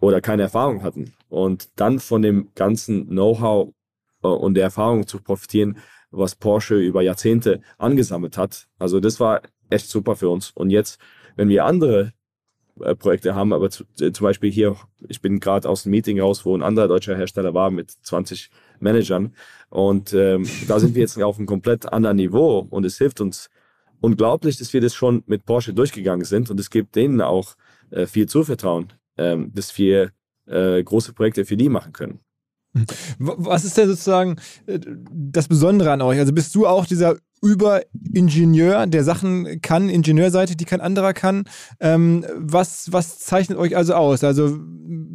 oder keine Erfahrung hatten. Und dann von dem ganzen Know-how äh, und der Erfahrung zu profitieren, was Porsche über Jahrzehnte angesammelt hat. Also das war echt super für uns. Und jetzt, wenn wir andere Projekte haben, aber äh, zum Beispiel hier, ich bin gerade aus dem Meeting raus, wo ein anderer deutscher Hersteller war mit 20 Managern und ähm, da sind wir jetzt auf einem komplett anderen Niveau und es hilft uns unglaublich, dass wir das schon mit Porsche durchgegangen sind und es gibt denen auch äh, viel Zuvertrauen, ähm, dass wir äh, große Projekte für die machen können. Was ist denn sozusagen äh, das Besondere an euch? Also bist du auch dieser über Ingenieur, der Sachen kann, Ingenieurseite, die kein anderer kann. Ähm, was, was zeichnet euch also aus? Also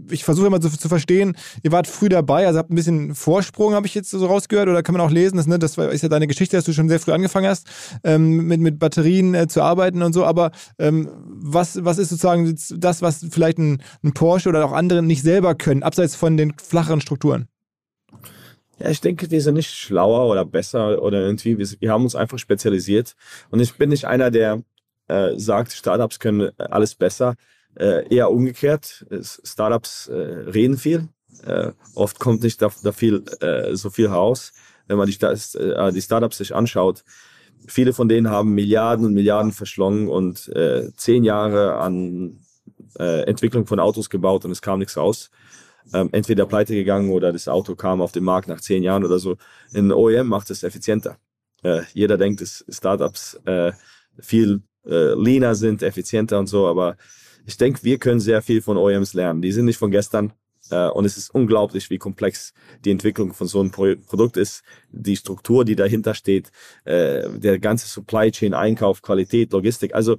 ich versuche immer so zu verstehen, ihr wart früh dabei, also habt ein bisschen Vorsprung, habe ich jetzt so rausgehört, oder kann man auch lesen, das, ne, das ist ja deine Geschichte, dass du schon sehr früh angefangen hast, ähm, mit, mit Batterien äh, zu arbeiten und so, aber ähm, was, was ist sozusagen das, was vielleicht ein, ein Porsche oder auch andere nicht selber können, abseits von den flacheren Strukturen? Ja, ich denke, wir sind nicht schlauer oder besser oder irgendwie. Wir, wir haben uns einfach spezialisiert. Und ich bin nicht einer, der äh, sagt, Startups können alles besser. Äh, eher umgekehrt. Startups äh, reden viel. Äh, oft kommt nicht da, da viel, äh, so viel raus. Wenn man die, äh, die Startups sich anschaut, viele von denen haben Milliarden und Milliarden verschlungen und äh, zehn Jahre an äh, Entwicklung von Autos gebaut und es kam nichts raus ähm, entweder pleite gegangen oder das Auto kam auf den Markt nach zehn Jahren oder so. In OEM macht es effizienter. Äh, jeder denkt, dass Startups äh, viel äh, leaner sind, effizienter und so, aber ich denke, wir können sehr viel von OEMs lernen. Die sind nicht von gestern. Uh, und es ist unglaublich, wie komplex die Entwicklung von so einem Pro Produkt ist, die Struktur, die dahinter steht, uh, der ganze Supply Chain, Einkauf, Qualität, Logistik. Also äh,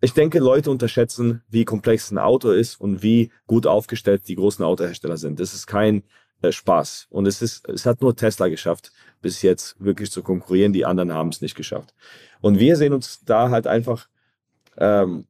ich denke, Leute unterschätzen, wie komplex ein Auto ist und wie gut aufgestellt die großen Autohersteller sind. Das ist kein äh, Spaß. Und es ist, es hat nur Tesla geschafft, bis jetzt wirklich zu konkurrieren. Die anderen haben es nicht geschafft. Und wir sehen uns da halt einfach, ähm,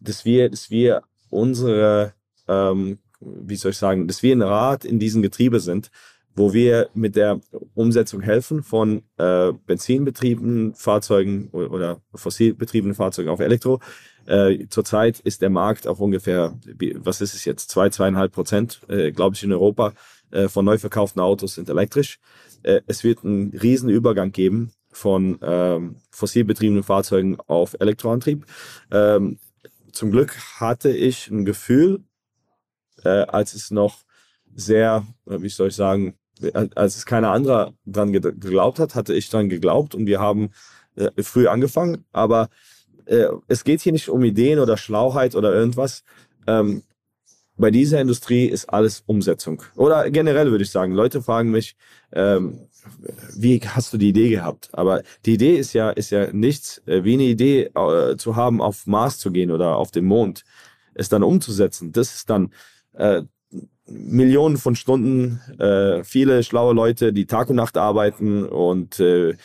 dass wir, dass wir unsere, ähm, wie soll ich sagen, dass wir ein Rad in diesem Getriebe sind, wo wir mit der Umsetzung helfen von äh, benzinbetriebenen Fahrzeugen oder fossilbetriebenen Fahrzeugen auf Elektro. Äh, zurzeit ist der Markt auf ungefähr, was ist es jetzt, zwei, zweieinhalb Prozent, äh, glaube ich, in Europa äh, von neu verkauften Autos sind elektrisch. Äh, es wird einen riesen Übergang geben von ähm, fossilbetriebenen Fahrzeugen auf Elektroantrieb. Ähm, zum Glück hatte ich ein Gefühl, äh, als es noch sehr, wie soll ich sagen, als es keiner anderer dran geglaubt hat, hatte ich dran geglaubt und wir haben äh, früh angefangen. Aber äh, es geht hier nicht um Ideen oder Schlauheit oder irgendwas. Ähm, bei dieser Industrie ist alles Umsetzung. Oder generell würde ich sagen, Leute fragen mich, ähm, wie hast du die Idee gehabt? Aber die Idee ist ja, ist ja nichts, äh, wie eine Idee äh, zu haben, auf Mars zu gehen oder auf den Mond, es dann umzusetzen. Das ist dann äh, Millionen von Stunden, äh, viele schlaue Leute, die Tag und Nacht arbeiten und äh,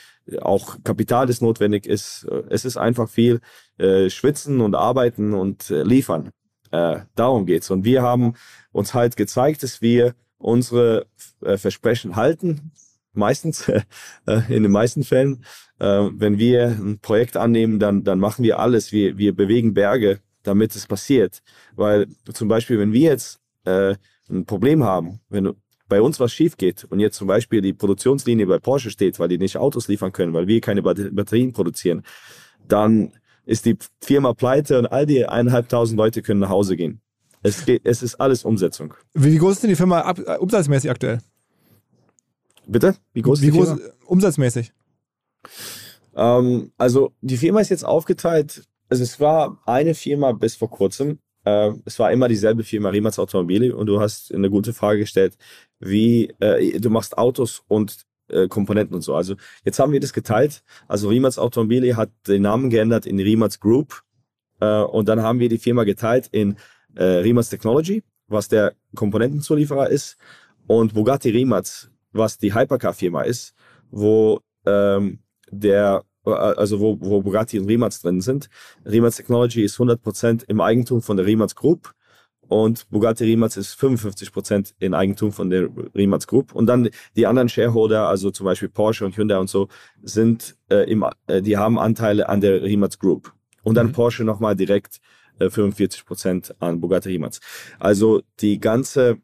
auch Kapital, das notwendig ist. Es ist einfach viel äh, schwitzen und arbeiten und äh, liefern. Äh, darum geht's. Und wir haben uns halt gezeigt, dass wir unsere äh, Versprechen halten. Meistens, äh, in den meisten Fällen. Äh, wenn wir ein Projekt annehmen, dann, dann machen wir alles. Wir, wir bewegen Berge, damit es passiert. Weil zum Beispiel, wenn wir jetzt äh, ein Problem haben, wenn bei uns was schief geht und jetzt zum Beispiel die Produktionslinie bei Porsche steht, weil die nicht Autos liefern können, weil wir keine Batterien produzieren, dann ist die Firma pleite und all die eineinhalbtausend Leute können nach Hause gehen. Es, geht, es ist alles Umsetzung. Wie groß ist denn die Firma ab, äh, umsatzmäßig aktuell? Bitte? Wie groß ist Wie die groß, Firma? Umsatzmäßig? Ähm, also die Firma ist jetzt aufgeteilt. Also es war eine Firma bis vor kurzem äh, es war immer dieselbe Firma Riemats Automobile und du hast eine gute Frage gestellt, wie äh, du machst Autos und äh, Komponenten und so. Also jetzt haben wir das geteilt. Also Riemats Automobile hat den Namen geändert in Riemats Group äh, und dann haben wir die Firma geteilt in äh, Riemats Technology, was der Komponentenzulieferer ist und Bugatti Riemats, was die Hypercar-Firma ist, wo ähm, der also wo, wo Bugatti und Rimac drin sind. Rimac Technology ist 100% im Eigentum von der Rimac Group und Bugatti Rimac ist 55% in Eigentum von der Rimac Group. Und dann die anderen Shareholder, also zum Beispiel Porsche und Hyundai und so, sind äh, im, äh, die haben Anteile an der Rimac Group. Und dann mhm. Porsche nochmal direkt äh, 45% an Bugatti Rimac. Also die ganze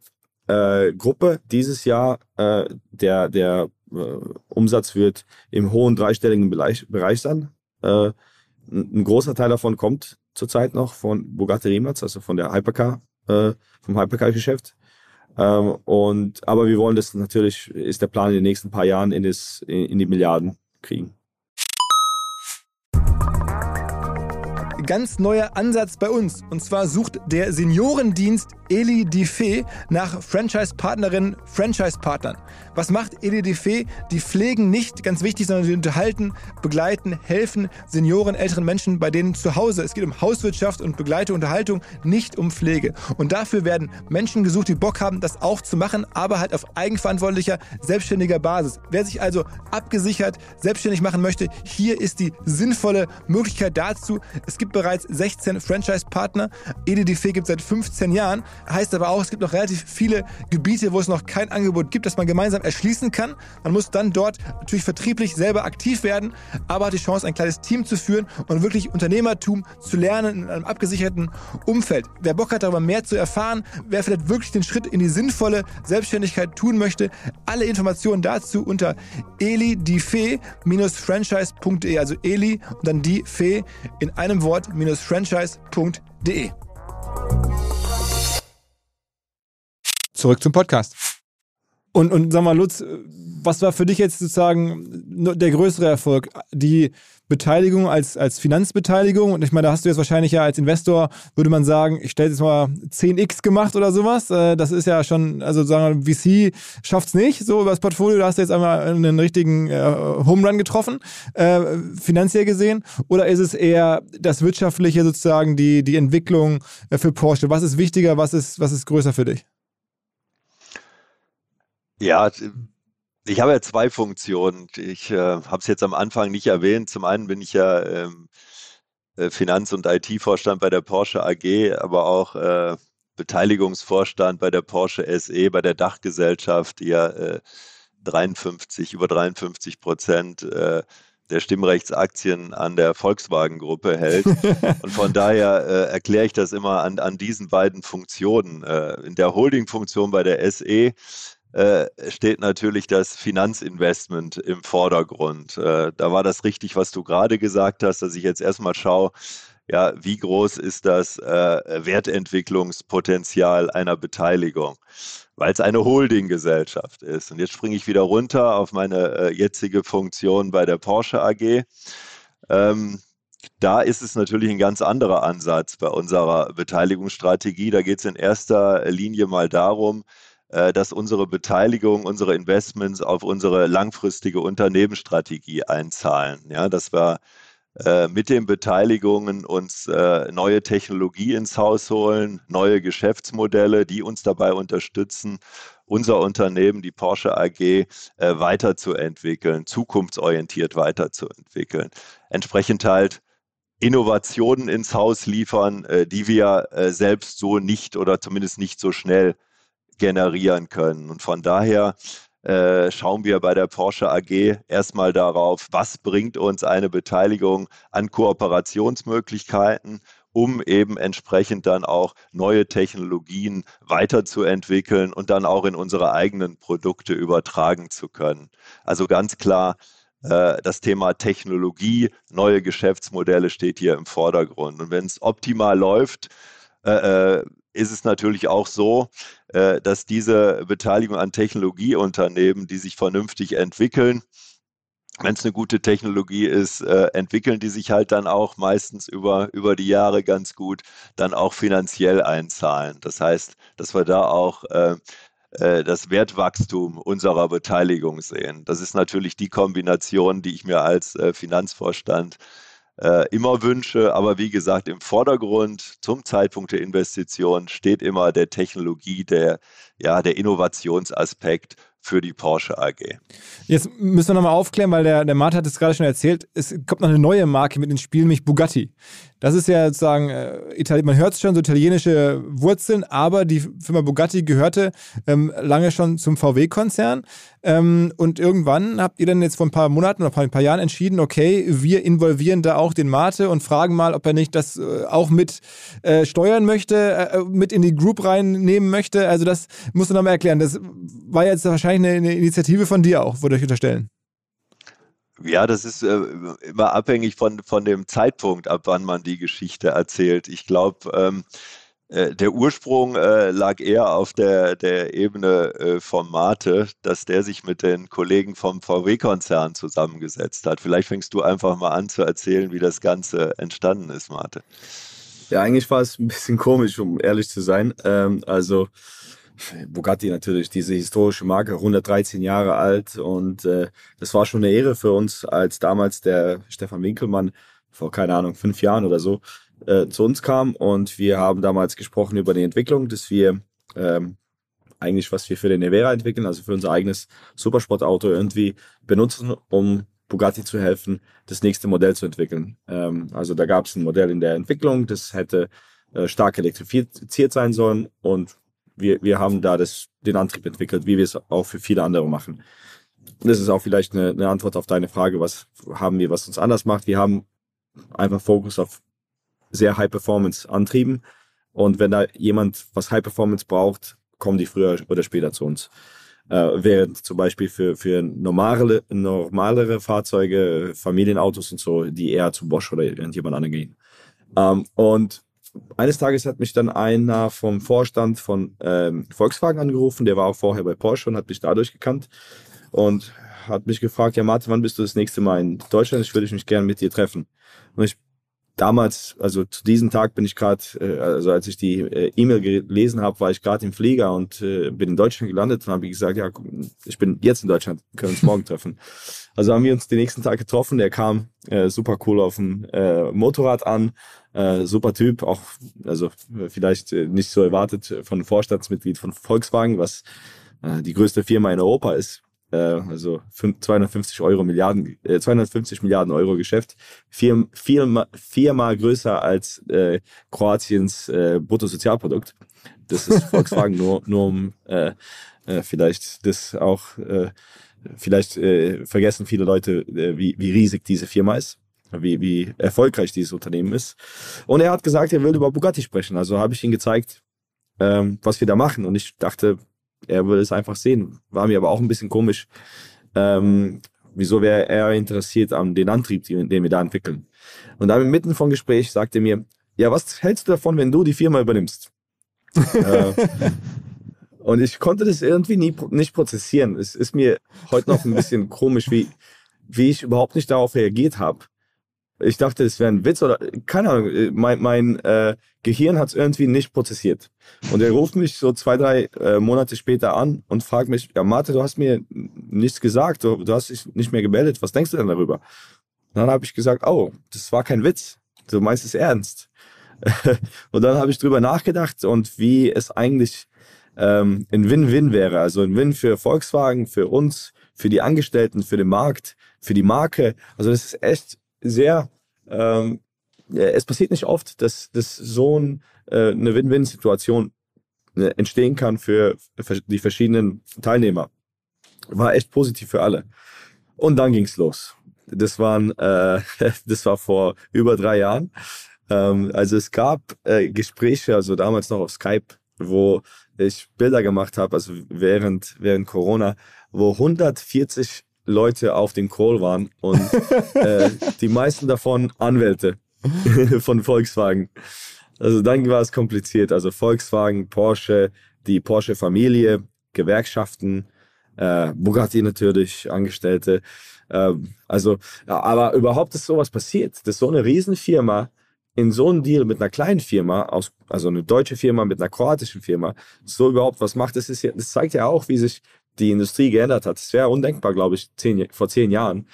äh, Gruppe dieses Jahr, äh, der, der äh, Umsatz wird im hohen dreistelligen Bereich, Bereich sein. Äh, ein großer Teil davon kommt zurzeit noch von Bugatti Rimac, also von der Hypercar, äh, vom Hypercar-Geschäft. Ähm, und, aber wir wollen das natürlich, ist der Plan in den nächsten paar Jahren in, das, in, in die Milliarden kriegen. Ganz neuer Ansatz bei uns. Und zwar sucht der Seniorendienst Eli Diffé nach Franchise-Partnerinnen, Franchise-Partnern. Was macht Eli Diffé? Die pflegen nicht, ganz wichtig, sondern die unterhalten, begleiten, helfen Senioren, älteren Menschen bei denen zu Hause. Es geht um Hauswirtschaft und Begleitung, Unterhaltung, nicht um Pflege. Und dafür werden Menschen gesucht, die Bock haben, das auch zu machen, aber halt auf eigenverantwortlicher, selbstständiger Basis. Wer sich also abgesichert selbstständig machen möchte, hier ist die sinnvolle Möglichkeit dazu. Es gibt bereits 16 Franchise-Partner. EDDF gibt seit 15 Jahren. Heißt aber auch, es gibt noch relativ viele Gebiete, wo es noch kein Angebot gibt, das man gemeinsam erschließen kann. Man muss dann dort natürlich vertrieblich selber aktiv werden, aber hat die Chance, ein kleines Team zu führen und wirklich Unternehmertum zu lernen in einem abgesicherten Umfeld. Wer Bock hat, darüber mehr zu erfahren, wer vielleicht wirklich den Schritt in die sinnvolle Selbstständigkeit tun möchte, alle Informationen dazu unter elidifee-franchise.de, also Eli und dann die Fee in einem Wort-franchise.de. Zurück zum Podcast. Und, und sag mal, Lutz, was war für dich jetzt sozusagen der größere Erfolg? Die Beteiligung als, als Finanzbeteiligung. Und ich meine, da hast du jetzt wahrscheinlich ja als Investor, würde man sagen, ich stelle jetzt mal 10x gemacht oder sowas. Äh, das ist ja schon, also sagen wir, VC schafft es nicht, so über das Portfolio. Da hast du jetzt einmal einen richtigen äh, Home Run getroffen, äh, finanziell gesehen. Oder ist es eher das Wirtschaftliche sozusagen, die, die Entwicklung äh, für Porsche? Was ist wichtiger, was ist, was ist größer für dich? Ja, ich habe ja zwei Funktionen. Ich äh, habe es jetzt am Anfang nicht erwähnt. Zum einen bin ich ja ähm, äh, Finanz- und IT-Vorstand bei der Porsche AG, aber auch äh, Beteiligungsvorstand bei der Porsche SE, bei der Dachgesellschaft, die ja äh, 53, über 53 Prozent äh, der Stimmrechtsaktien an der Volkswagen-Gruppe hält. Und von daher äh, erkläre ich das immer an, an diesen beiden Funktionen. Äh, in der Holding-Funktion bei der SE äh, steht natürlich das Finanzinvestment im Vordergrund. Äh, da war das richtig, was du gerade gesagt hast, dass ich jetzt erstmal schaue, ja, wie groß ist das äh, Wertentwicklungspotenzial einer Beteiligung, weil es eine Holdinggesellschaft ist. Und jetzt springe ich wieder runter auf meine äh, jetzige Funktion bei der Porsche AG. Ähm, da ist es natürlich ein ganz anderer Ansatz bei unserer Beteiligungsstrategie. Da geht es in erster Linie mal darum, dass unsere Beteiligung, unsere Investments auf unsere langfristige Unternehmensstrategie einzahlen. Ja, dass wir äh, mit den Beteiligungen uns äh, neue Technologie ins Haus holen, neue Geschäftsmodelle, die uns dabei unterstützen, unser Unternehmen, die Porsche AG, weiterzuentwickeln, zukunftsorientiert weiterzuentwickeln. Entsprechend halt Innovationen ins Haus liefern, die wir selbst so nicht oder zumindest nicht so schnell generieren können. Und von daher äh, schauen wir bei der Porsche AG erstmal darauf, was bringt uns eine Beteiligung an Kooperationsmöglichkeiten, um eben entsprechend dann auch neue Technologien weiterzuentwickeln und dann auch in unsere eigenen Produkte übertragen zu können. Also ganz klar, äh, das Thema Technologie, neue Geschäftsmodelle steht hier im Vordergrund. Und wenn es optimal läuft, äh, äh ist es natürlich auch so, äh, dass diese Beteiligung an Technologieunternehmen, die sich vernünftig entwickeln, wenn es eine gute Technologie ist, äh, entwickeln die sich halt dann auch meistens über, über die Jahre ganz gut, dann auch finanziell einzahlen. Das heißt, dass wir da auch äh, äh das Wertwachstum unserer Beteiligung sehen. Das ist natürlich die Kombination, die ich mir als äh, Finanzvorstand äh, immer wünsche. Aber wie gesagt, im Vordergrund zum Zeitpunkt der Investition steht immer der Technologie, der, ja, der Innovationsaspekt für die Porsche AG. Jetzt müssen wir nochmal aufklären, weil der, der Martin hat es gerade schon erzählt, es kommt noch eine neue Marke mit ins Spiel, nämlich Bugatti. Das ist ja sozusagen, äh, man hört es schon, so italienische Wurzeln, aber die Firma Bugatti gehörte ähm, lange schon zum VW-Konzern. Ähm, und irgendwann habt ihr dann jetzt vor ein paar Monaten oder ein paar Jahren entschieden, okay, wir involvieren da auch den Mate und fragen mal, ob er nicht das äh, auch mit äh, steuern möchte, äh, mit in die Group reinnehmen möchte. Also das musst du nochmal erklären. Das war jetzt wahrscheinlich eine, eine Initiative von dir auch, würde ich unterstellen. Ja, das ist äh, immer abhängig von, von dem Zeitpunkt, ab wann man die Geschichte erzählt. Ich glaube, ähm, äh, der Ursprung äh, lag eher auf der, der Ebene äh, vom Mate, dass der sich mit den Kollegen vom VW-Konzern zusammengesetzt hat. Vielleicht fängst du einfach mal an zu erzählen, wie das Ganze entstanden ist, Mate. Ja, eigentlich war es ein bisschen komisch, um ehrlich zu sein. Ähm, also Bugatti natürlich, diese historische Marke, 113 Jahre alt. Und äh, das war schon eine Ehre für uns, als damals der Stefan Winkelmann vor, keine Ahnung, fünf Jahren oder so, äh, zu uns kam. Und wir haben damals gesprochen über die Entwicklung, dass wir ähm, eigentlich, was wir für den Nevera entwickeln, also für unser eigenes Supersportauto irgendwie benutzen, um Bugatti zu helfen, das nächste Modell zu entwickeln. Ähm, also da gab es ein Modell in der Entwicklung, das hätte äh, stark elektrifiziert sein sollen. Und wir, wir haben da das, den Antrieb entwickelt, wie wir es auch für viele andere machen. Das ist auch vielleicht eine, eine Antwort auf deine Frage, was haben wir, was uns anders macht. Wir haben einfach Fokus auf sehr High-Performance-Antrieben. Und wenn da jemand was High-Performance braucht, kommen die früher oder später zu uns. Äh, während zum Beispiel für, für normale, normalere Fahrzeuge, Familienautos und so, die eher zu Bosch oder irgendjemand anderen gehen. Ähm, und eines Tages hat mich dann einer vom Vorstand von ähm, Volkswagen angerufen, der war auch vorher bei Porsche und hat mich dadurch gekannt und hat mich gefragt, ja Martin, wann bist du das nächste Mal in Deutschland? Ich würde mich gerne mit dir treffen. Und ich damals, also zu diesem Tag bin ich gerade, äh, also als ich die äh, E-Mail gelesen habe, war ich gerade im Flieger und äh, bin in Deutschland gelandet und habe gesagt, ja, ich bin jetzt in Deutschland, können uns morgen treffen. Also haben wir uns den nächsten Tag getroffen. Der kam äh, super cool auf dem äh, Motorrad an, äh, super Typ, auch also vielleicht äh, nicht so erwartet von Vorstandsmitglied von Volkswagen, was äh, die größte Firma in Europa ist äh, also 250 Euro Milliarden, äh, 250 Milliarden Euro Geschäft, vier, vier, viermal größer als äh, Kroatiens äh, Bruttosozialprodukt. Das ist Volkswagen nur, nur um äh, äh, vielleicht das auch, äh, vielleicht äh, vergessen viele Leute, äh, wie, wie riesig diese Firma ist wie, wie erfolgreich dieses Unternehmen ist. Und er hat gesagt, er will über Bugatti sprechen. Also habe ich ihm gezeigt, ähm, was wir da machen. Und ich dachte, er würde es einfach sehen. War mir aber auch ein bisschen komisch. Ähm, wieso wäre er interessiert an den Antrieb, den wir da entwickeln? Und dann mitten vom Gespräch sagte er mir, ja, was hältst du davon, wenn du die Firma übernimmst? äh, und ich konnte das irgendwie nie, nicht prozessieren. Es ist mir heute noch ein bisschen komisch, wie, wie ich überhaupt nicht darauf reagiert habe. Ich dachte, es wäre ein Witz oder keine Ahnung. Äh, mein, mein äh, Gehirn hat es irgendwie nicht prozessiert. Und er ruft mich so zwei, drei äh, Monate später an und fragt mich, ja, Martin, du hast mir nichts gesagt, du, du hast dich nicht mehr gemeldet. Was denkst du denn darüber? Und dann habe ich gesagt, oh, das war kein Witz. Du meinst es ernst. und dann habe ich drüber nachgedacht und wie es eigentlich ähm, ein Win-Win wäre. Also ein Win für Volkswagen, für uns, für die Angestellten, für den Markt, für die Marke. Also das ist echt sehr, ähm, es passiert nicht oft, dass, dass so ein, äh, eine Win-Win-Situation äh, entstehen kann für die verschiedenen Teilnehmer. War echt positiv für alle. Und dann ging's los. Das waren, äh, das war vor über drei Jahren. Ähm, also es gab äh, Gespräche, also damals noch auf Skype, wo ich Bilder gemacht habe, also während während Corona, wo 140 Leute auf dem Call waren und äh, die meisten davon Anwälte von Volkswagen. Also dann war es kompliziert. Also Volkswagen, Porsche, die Porsche-Familie, Gewerkschaften, äh, Bugatti natürlich, Angestellte. Äh, also, ja, aber überhaupt ist sowas passiert, dass so eine Riesenfirma in so einem Deal mit einer kleinen Firma, aus, also eine deutsche Firma mit einer kroatischen Firma, so überhaupt was macht, das, ist das zeigt ja auch, wie sich die Industrie geändert hat. Das wäre undenkbar, glaube ich, zehn, vor zehn Jahren.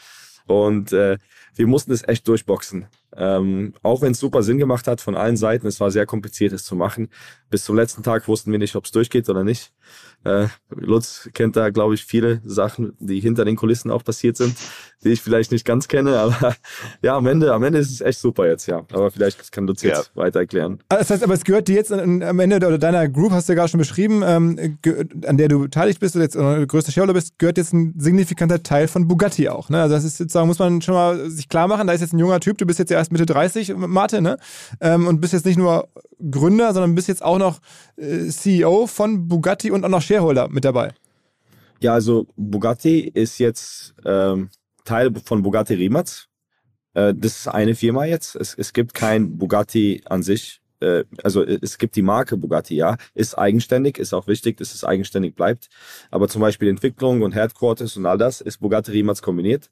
Und äh, wir mussten das echt durchboxen. Ähm, auch wenn es super Sinn gemacht hat von allen Seiten, es war sehr kompliziert, es zu machen. Bis zum letzten Tag wussten wir nicht, ob es durchgeht oder nicht. Äh, Lutz kennt da, glaube ich, viele Sachen, die hinter den Kulissen auch passiert sind, die ich vielleicht nicht ganz kenne. Aber ja, am Ende, am Ende ist es echt super jetzt, ja. Aber vielleicht kann Lutz jetzt ja. weiter erklären. Ah, das heißt, aber es gehört dir jetzt am Ende oder deiner Group, hast du ja gerade schon beschrieben, ähm, an der du beteiligt bist oder jetzt oder größter Shareholder bist, gehört jetzt ein signifikanter Teil von Bugatti auch. Ne? Also das ist sozusagen, muss man schon mal sich klar machen, da ist jetzt ein junger Typ, du bist jetzt ja erst Mitte 30, Martin, ne? Ähm, und bist jetzt nicht nur Gründer, sondern bist jetzt auch noch äh, CEO von Bugatti und auch noch Shareholder mit dabei. Ja, also Bugatti ist jetzt ähm, Teil von Bugatti Rimac. Äh, das ist eine Firma jetzt. Es, es gibt kein Bugatti an sich. äh, also es gibt die Marke Bugatti, ja, ist eigenständig, ist auch wichtig, dass es eigenständig bleibt. Aber zum Beispiel Entwicklung und Headquarters und all das ist Bugatti Rimac kombiniert.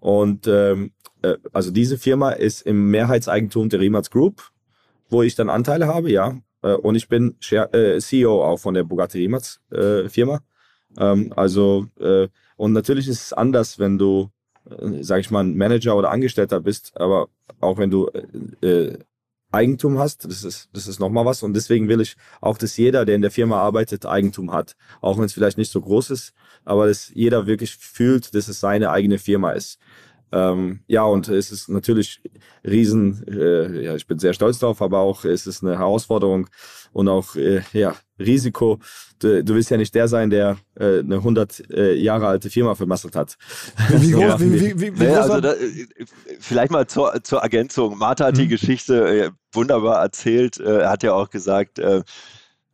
Und ähm, äh, also diese Firma ist im Mehrheitseigentum der Rimac Group, wo ich dann Anteile habe, ja. Äh, und ich bin Share, äh, CEO auch von der Bugatti Rimac äh, Firma. Ähm, also äh, und natürlich ist es anders, wenn du, äh, sag ich mal, ein Manager oder Angestellter bist, aber auch wenn du äh, äh Eigentum hast, das ist, das ist nochmal was. Und deswegen will ich auch, dass jeder, der in der Firma arbeitet, Eigentum hat. Auch wenn es vielleicht nicht so groß ist, aber dass jeder wirklich fühlt, dass es seine eigene Firma ist. Ähm, ja, und es ist natürlich riesen, äh, ja, ich bin sehr stolz drauf, aber auch es ist eine Herausforderung und auch, äh, ja, Risiko. Du, du willst ja nicht der sein, der äh, eine 100 äh, Jahre alte Firma vermasselt hat. Wie groß, wie, wie, wie, wie naja, also da, vielleicht mal zur, zur Ergänzung. Martha hat hm. die. Geschichte äh, wunderbar erzählt. Äh, er hat ja auch gesagt, äh,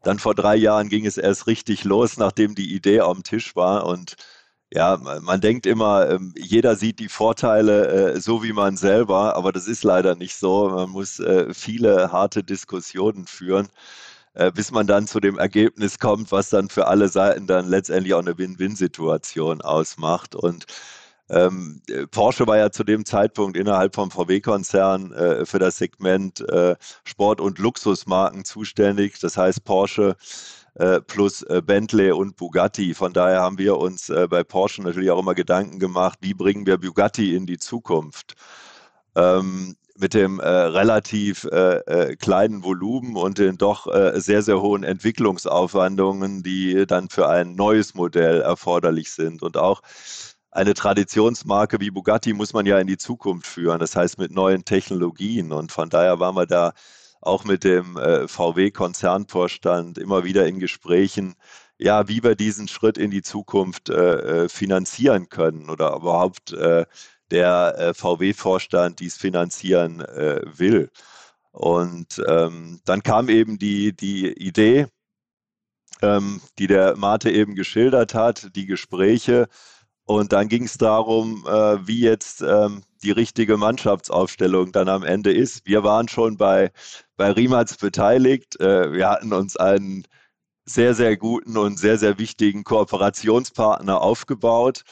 dann vor drei Jahren ging es erst richtig los, nachdem die Idee am Tisch war und ja, man denkt immer, ähm, jeder sieht die Vorteile äh, so wie man selber, aber das ist leider nicht so. Man muss viele harte Diskussionen führen, bis man dann zu dem Ergebnis kommt, was dann für alle Seiten dann letztendlich auch eine Win-Win-Situation ausmacht. Und ähm, Porsche war ja zu dem Zeitpunkt innerhalb vom VW-Konzern äh, für das Segment äh, Sport- und Luxusmarken zuständig. Das heißt, Porsche äh, plus äh, Bentley und Bugatti. Von daher haben wir uns äh, bei Porsche natürlich auch immer Gedanken gemacht, wie bringen wir Bugatti in die Zukunft. Ähm, mit dem äh, relativ äh, äh, kleinen Volumen und den doch sehr, sehr hohen Entwicklungsaufwandungen, die dann für ein neues Modell erforderlich sind. Und auch eine Traditionsmarke wie Bugatti muss man ja in die Zukunft führen, das heißt mit neuen Technologien. Und von daher waren wir da auch mit dem äh, VW-Konzernvorstand immer wieder in Gesprächen, ja, wie wir diesen Schritt in die Zukunft äh, äh finanzieren können oder überhaupt äh, der äh, VW-Vorstand dies finanzieren äh, will. Und ähm, dann kam eben die, die Idee, ähm, die der Mate eben geschildert hat, die Gespräche. Und dann ging es darum, äh, wie jetzt ähm, die richtige Mannschaftsaufstellung dann am Ende ist. Wir waren schon bei, bei Riemats beteiligt. Äh, wir hatten uns einen sehr, sehr guten und sehr, sehr wichtigen Kooperationspartner aufgebaut.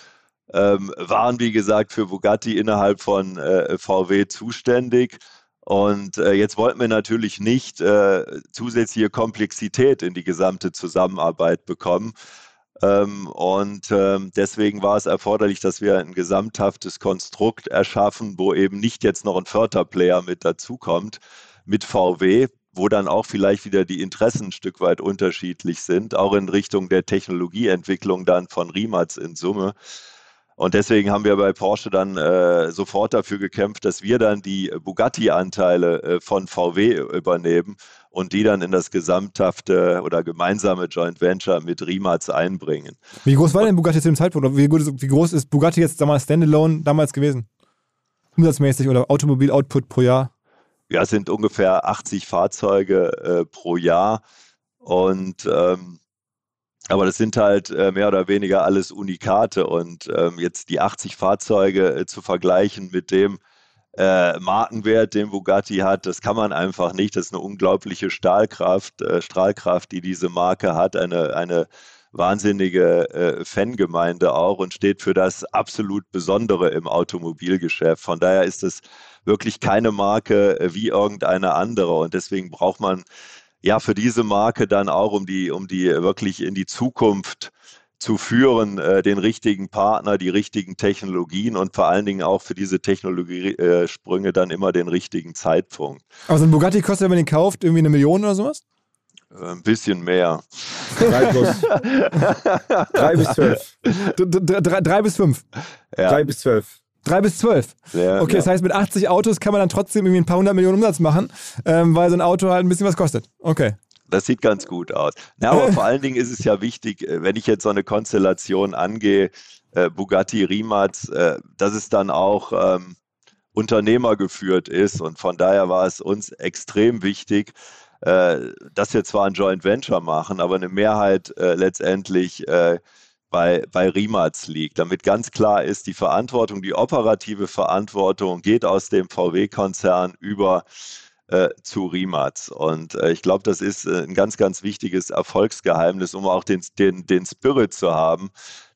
Ähm, waren, wie gesagt, für Bugatti innerhalb von äh, VW zuständig. Und äh, jetzt wollten wir natürlich nicht äh, zusätzliche Komplexität in die gesamte Zusammenarbeit bekommen. Ähm, und ähm, deswegen war es erforderlich, dass wir ein gesamthaftes Konstrukt erschaffen, wo eben nicht jetzt noch ein Förderplayer mit dazukommt, mit VW, wo dann auch vielleicht wieder die Interessen ein Stück weit unterschiedlich sind, auch in Richtung der Technologieentwicklung dann von Rimac in Summe. Und deswegen haben wir bei Porsche dann äh, sofort dafür gekämpft, dass wir dann die Bugatti-Anteile äh, von VW übernehmen und die dann in das gesamthafte oder gemeinsame Joint Venture mit Rimac einbringen. Wie groß war denn Bugatti zu dem Zeitpunkt? Wie, wie groß ist Bugatti jetzt damals Standalone damals gewesen? Umsatzmäßig oder Automobil-Output pro Jahr? Ja, es sind ungefähr 80 Fahrzeuge äh, pro Jahr und ähm, aber das sind halt äh, mehr oder weniger alles Unikate und ähm, jetzt die 80 Fahrzeuge äh, zu vergleichen mit dem, äh, Markenwert, den Bugatti hat. Das kann man einfach nicht. Das ist eine unglaubliche Stahlkraft, äh, Strahlkraft, die diese Marke hat. Eine, eine wahnsinnige äh, Fangemeinde auch und steht für das absolut Besondere im Automobilgeschäft. Von daher ist es wirklich keine Marke äh, wie irgendeine andere und deswegen braucht man ja für diese Marke dann auch, um die, um die wirklich in die Zukunft zu führen, äh, den richtigen Partner, die richtigen Technologien und vor allen Dingen auch für diese Technologiesprünge äh, dann immer den richtigen Zeitpunkt. Aber so ein Bugatti kostet, wenn man den kauft, irgendwie eine Million oder sowas? Äh, ein bisschen mehr. Drei plus. drei bis zwölf. Drei, drei bis fünf. Ja. Drei bis zwölf. Drei bis zwölf. Ja, okay, ja. das heißt, mit 80 Autos kann man dann trotzdem irgendwie ein paar hundert Millionen Umsatz machen, ähm, weil so ein Auto halt ein bisschen was kostet. Okay. Das sieht ganz gut aus. Na, aber vor allen Dingen ist es ja wichtig, äh, wenn ich jetzt so eine Konstellation angehe, äh, Bugatti Rimac, äh, dass es dann auch ähm, Unternehmer geführt ist. Und von daher war es uns extrem wichtig, äh, dass wir zwar ein Joint Venture machen, aber eine Mehrheit äh, letztendlich äh, bei, bei Rimac liegt, damit ganz klar ist, die Verantwortung, die operative Verantwortung geht aus dem VW-Konzern über äh, zu Rimac. Und äh, ich glaube, das ist äh, ein ganz, ganz wichtiges Erfolgsgeheimnis, um auch den, den, den Spirit zu haben,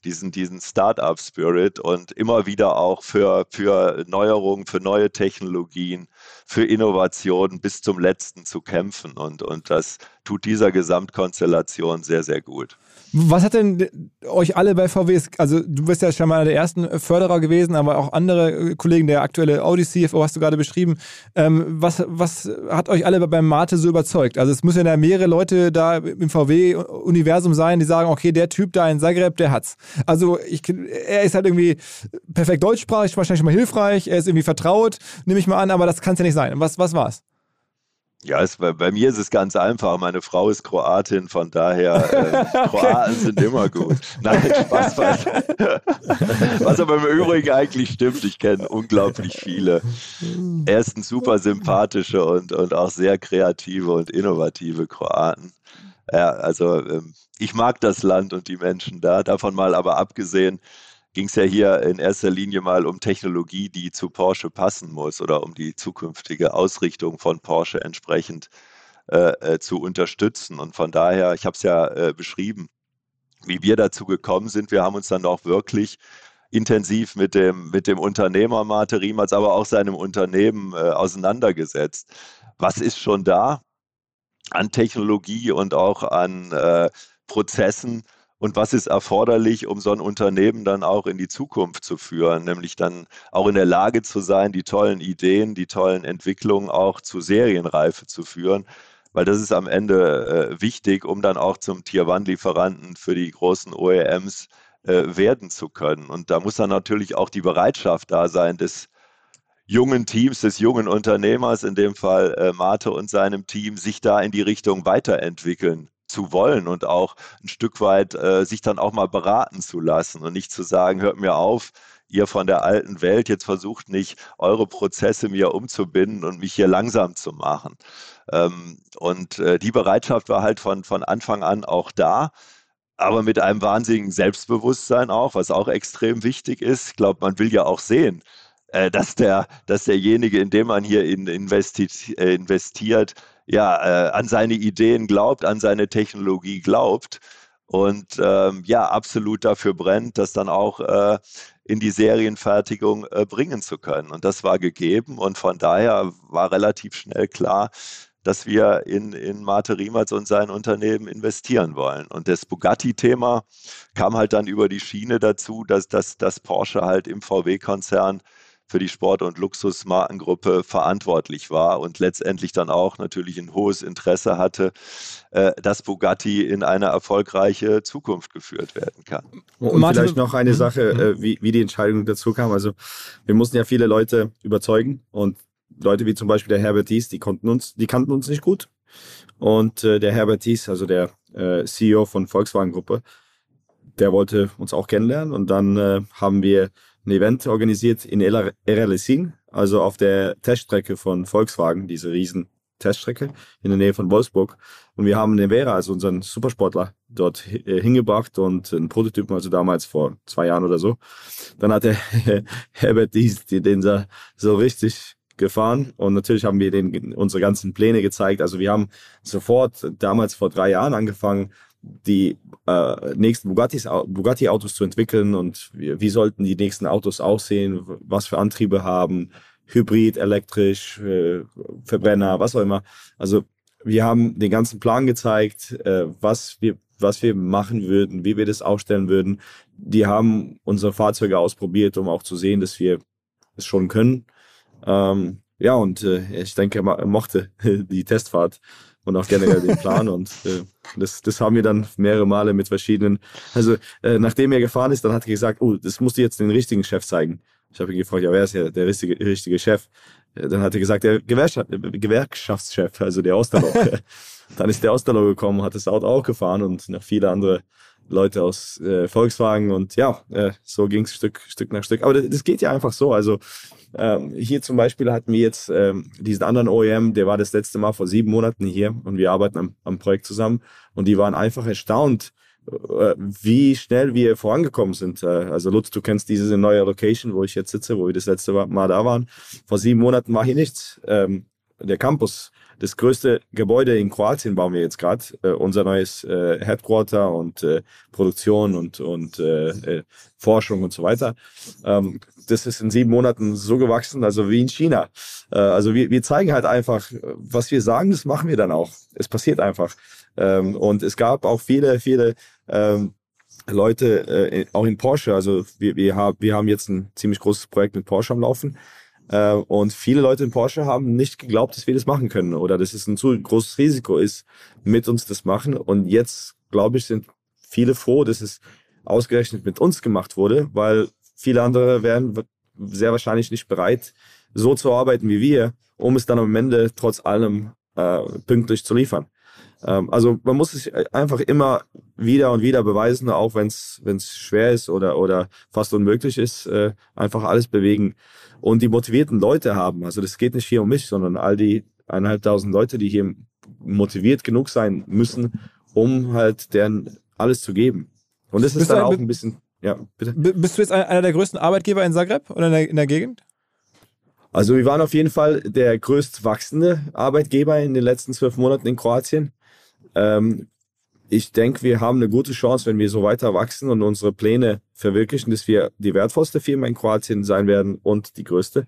diesen, diesen Start-up-Spirit und immer wieder auch für, für Neuerungen, für neue Technologien, für Innovationen bis zum letzten zu kämpfen. Und, und das tut dieser Gesamtkonstellation sehr, sehr gut. Was hat denn euch alle bei VW, also du bist ja schon mal einer der ersten Förderer gewesen, aber auch andere äh, Kollegen, der aktuelle Audi CFO hast du gerade beschrieben. Ähm, was, was hat euch alle beim Mate so überzeugt? Also es müssen ja mehrere Leute da im VW-Universum sein, die sagen, okay, der Typ da in Zagreb, der hat's. Also ich, er ist halt irgendwie perfekt deutschsprachig, wahrscheinlich mal hilfreich, er ist irgendwie vertraut, nehme ich mal an, aber das kann es ja nicht sein. Was, was war's? Ja, es, bei, bei, mir ist es ganz einfach. Meine Frau ist Kroatin, von daher äh, Kroaten sind immer gut. Nein, Spaß was. was aber im Übrigen eigentlich stimmt. Ich kenne unglaublich viele. Er ist ein super sympathischer und, und auch sehr kreative und innovative Kroaten. Ja, also ähm, ich mag das Land und die Menschen da. Davon mal aber abgesehen, ging es ja hier in erster Linie mal um Technologie, die zu Porsche passen muss oder um die zukünftige Ausrichtung von Porsche entsprechend äh, äh, zu unterstützen. Und von daher, ich habe es ja äh, beschrieben, wie wir dazu gekommen sind. Wir haben uns dann auch wirklich intensiv mit dem, mit dem Unternehmer Mate Riemertz, aber auch seinem Unternehmen äh, auseinandergesetzt. Was ist schon da an Technologie und auch an äh, Prozessen, und was ist erforderlich, um so ein Unternehmen dann auch in die Zukunft zu führen, nämlich dann auch in der Lage zu sein, die tollen Ideen, die tollen Entwicklungen auch zu Serienreife zu führen, weil das ist am Ende äh, wichtig, um dann auch zum Tier-One-Lieferanten für die großen OEMs äh, werden zu können. Und da muss dann natürlich auch die Bereitschaft da sein, des jungen Teams, des jungen Unternehmers, in dem Fall äh, Mate und seinem Team, sich da in die Richtung weiterentwickeln zu wollen und auch ein Stück weit äh, sich dann auch mal beraten zu lassen und nicht zu sagen, hört mir auf, ihr von der alten Welt, jetzt versucht nicht, eure Prozesse mir umzubinden und mich hier langsam zu machen. Ähm, und äh, die Bereitschaft war halt von, von Anfang an auch da aber mit einem wahnsinnigen Selbstbewusstsein auch, was auch extrem wichtig ist. Ich glaube, man will ja auch sehen, äh, dass, der, dass derjenige, in dem man hier in, investiert, äh, investiert ja, äh, an seine Ideen glaubt, an seine Technologie glaubt und ähm, ja, absolut dafür brennt, das dann auch äh, in die Serienfertigung äh, bringen zu können. Und das war gegeben und von daher war relativ schnell klar, dass wir in, in Mate Riemertz und sein Unternehmen investieren wollen. Und das Bugatti-Thema kam halt dann über die Schiene dazu, dass, dass, dass Porsche halt im VW-Konzern für die Sport- und Luxusmarkengruppe verantwortlich war und letztendlich dann auch natürlich ein hohes Interesse hatte, äh, dass Bugatti in eine erfolgreiche Zukunft geführt werden kann. Und Martin, vielleicht noch eine mhm. Sache, äh, wie, wie die Entscheidung dazu kam. Also wir mussten ja viele Leute überzeugen und Leute wie zum Beispiel der Herbert Dies, die konnten uns, die kannten uns nicht gut. Und äh, der Herbert Dies, also der äh, CEO von Volkswagen Gruppe, der wollte uns auch kennenlernen und dann äh, haben wir ein Event organisiert in Erelesin, also auf der Teststrecke von Volkswagen, diese riesen Teststrecke in der Nähe von Wolfsburg. Und wir haben den Vera, also unseren Supersportler, dort äh, hingebracht und einen Prototypen, also damals vor zwei Jahren oder so. Dann hat der Herbert Dies den so richtig gefahren und natürlich haben wir den unsere ganzen Pläne gezeigt. Also wir haben sofort damals vor drei Jahren angefangen, die äh, nächsten Bugattis, Bugatti-Autos zu entwickeln und wie, wie, sollten die nächsten Autos aussehen, was für Antriebe haben, Hybrid, elektrisch, äh, Verbrenner, was auch immer. Also wir haben den ganzen Plan gezeigt, äh, was wir was wir machen würden, wie wir das aufstellen würden. Die haben unsere Fahrzeuge ausprobiert, um auch zu sehen, dass wir es schon können. Ähm, ja, und äh, ich denke, er mochte die Testfahrt und auch generell den Plan. Und äh, das, das haben wir dann mehrere Male mit verschiedenen. Also äh, nachdem er gefahren ist, dann hat er gesagt, oh, das musst du jetzt den richtigen Chef zeigen. Ich habe ihn gefragt, ja, wer ist ja der richtige, richtige Chef? Äh, dann hat er gesagt, der Gewerkschaft, Gewerkschaftschef, also der Osterloch. dann ist der Osterloch gekommen, hat das Auto auch gefahren und noch viele andere Leute aus äh, Volkswagen und ja, äh, so ging es Stück, Stück nach Stück. Aber das, das geht ja einfach so. Also ähm, hier zum Beispiel hatten wir jetzt ähm, diesen anderen OEM, der war das letzte Mal vor sieben Monaten hier und wir arbeiten am, am Projekt zusammen und die waren einfach erstaunt, äh, wie schnell wir vorangekommen sind. Äh, also Lutz, du kennst diese neue Location, wo ich jetzt sitze, wo wir das letzte Mal da waren. Vor sieben Monaten war hier nichts. Ähm, der Campus, das größte Gebäude in Kroatien bauen wir jetzt gerade, äh, unser neues äh, Headquarter und äh, Produktion und, und äh, äh, Forschung und so weiter. Ähm, das ist in sieben Monaten so gewachsen, also wie in China. Äh, also wir, wir zeigen halt einfach, was wir sagen, das machen wir dann auch. Es passiert einfach. Ähm, und es gab auch viele, viele ähm, Leute, auch in Porsche, also wir, wir, haben, wir haben jetzt ein ziemlich großes Projekt mit Porsche am Laufen. Äh, und viele Leute in Porsche haben nicht geglaubt, dass wir das machen können oder dass es ein zu großes Risiko ist, mit uns das machen. Und jetzt, glaube ich, sind viele froh, dass es ausgerechnet mit uns gemacht wurde, weil viele andere wären sehr wahrscheinlich nicht bereit, so zu arbeiten wie wir, um es dann am Ende trotz allem äh, pünktlich zu liefern. Ähm, also man muss es einfach immer wieder und wieder beweisen, auch wenn es schwer ist oder, oder fast unmöglich ist, äh, einfach alles bewegen und die motivierten Leute haben. Also das geht nicht hier um mich, sondern all die eineinhalbtausend Leute, die hier motiviert genug sein müssen, um halt deren alles zu geben. Und das ist bist dann auch ein bisschen, ja, bitte. Bist du jetzt einer der größten Arbeitgeber in Zagreb oder in der, in der Gegend? Also wir waren auf jeden Fall der größt wachsende Arbeitgeber in den letzten zwölf Monaten in Kroatien. Ähm, ich denke, wir haben eine gute Chance, wenn wir so weiter wachsen und unsere Pläne verwirklichen, dass wir die wertvollste Firma in Kroatien sein werden und die größte.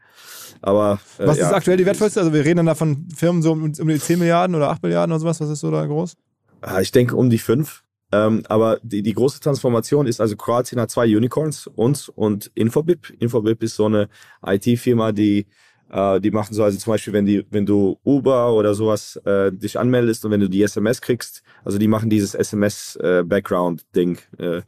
Aber äh, was ja. ist aktuell die wertvollste? Also wir reden dann da von Firmen so um, um die 10 Milliarden oder 8 Milliarden oder sowas. Was ist so da groß? Ah, ich denke um die 5. Ähm, aber die, die große Transformation ist, also Kroatien hat zwei Unicorns, uns und Infobip. Infobip ist so eine IT-Firma, die äh, die machen so, also zum Beispiel, wenn die, wenn du Uber oder sowas äh, dich anmeldest und wenn du die SMS kriegst, also die machen dieses SMS-Background-Ding. Äh, äh,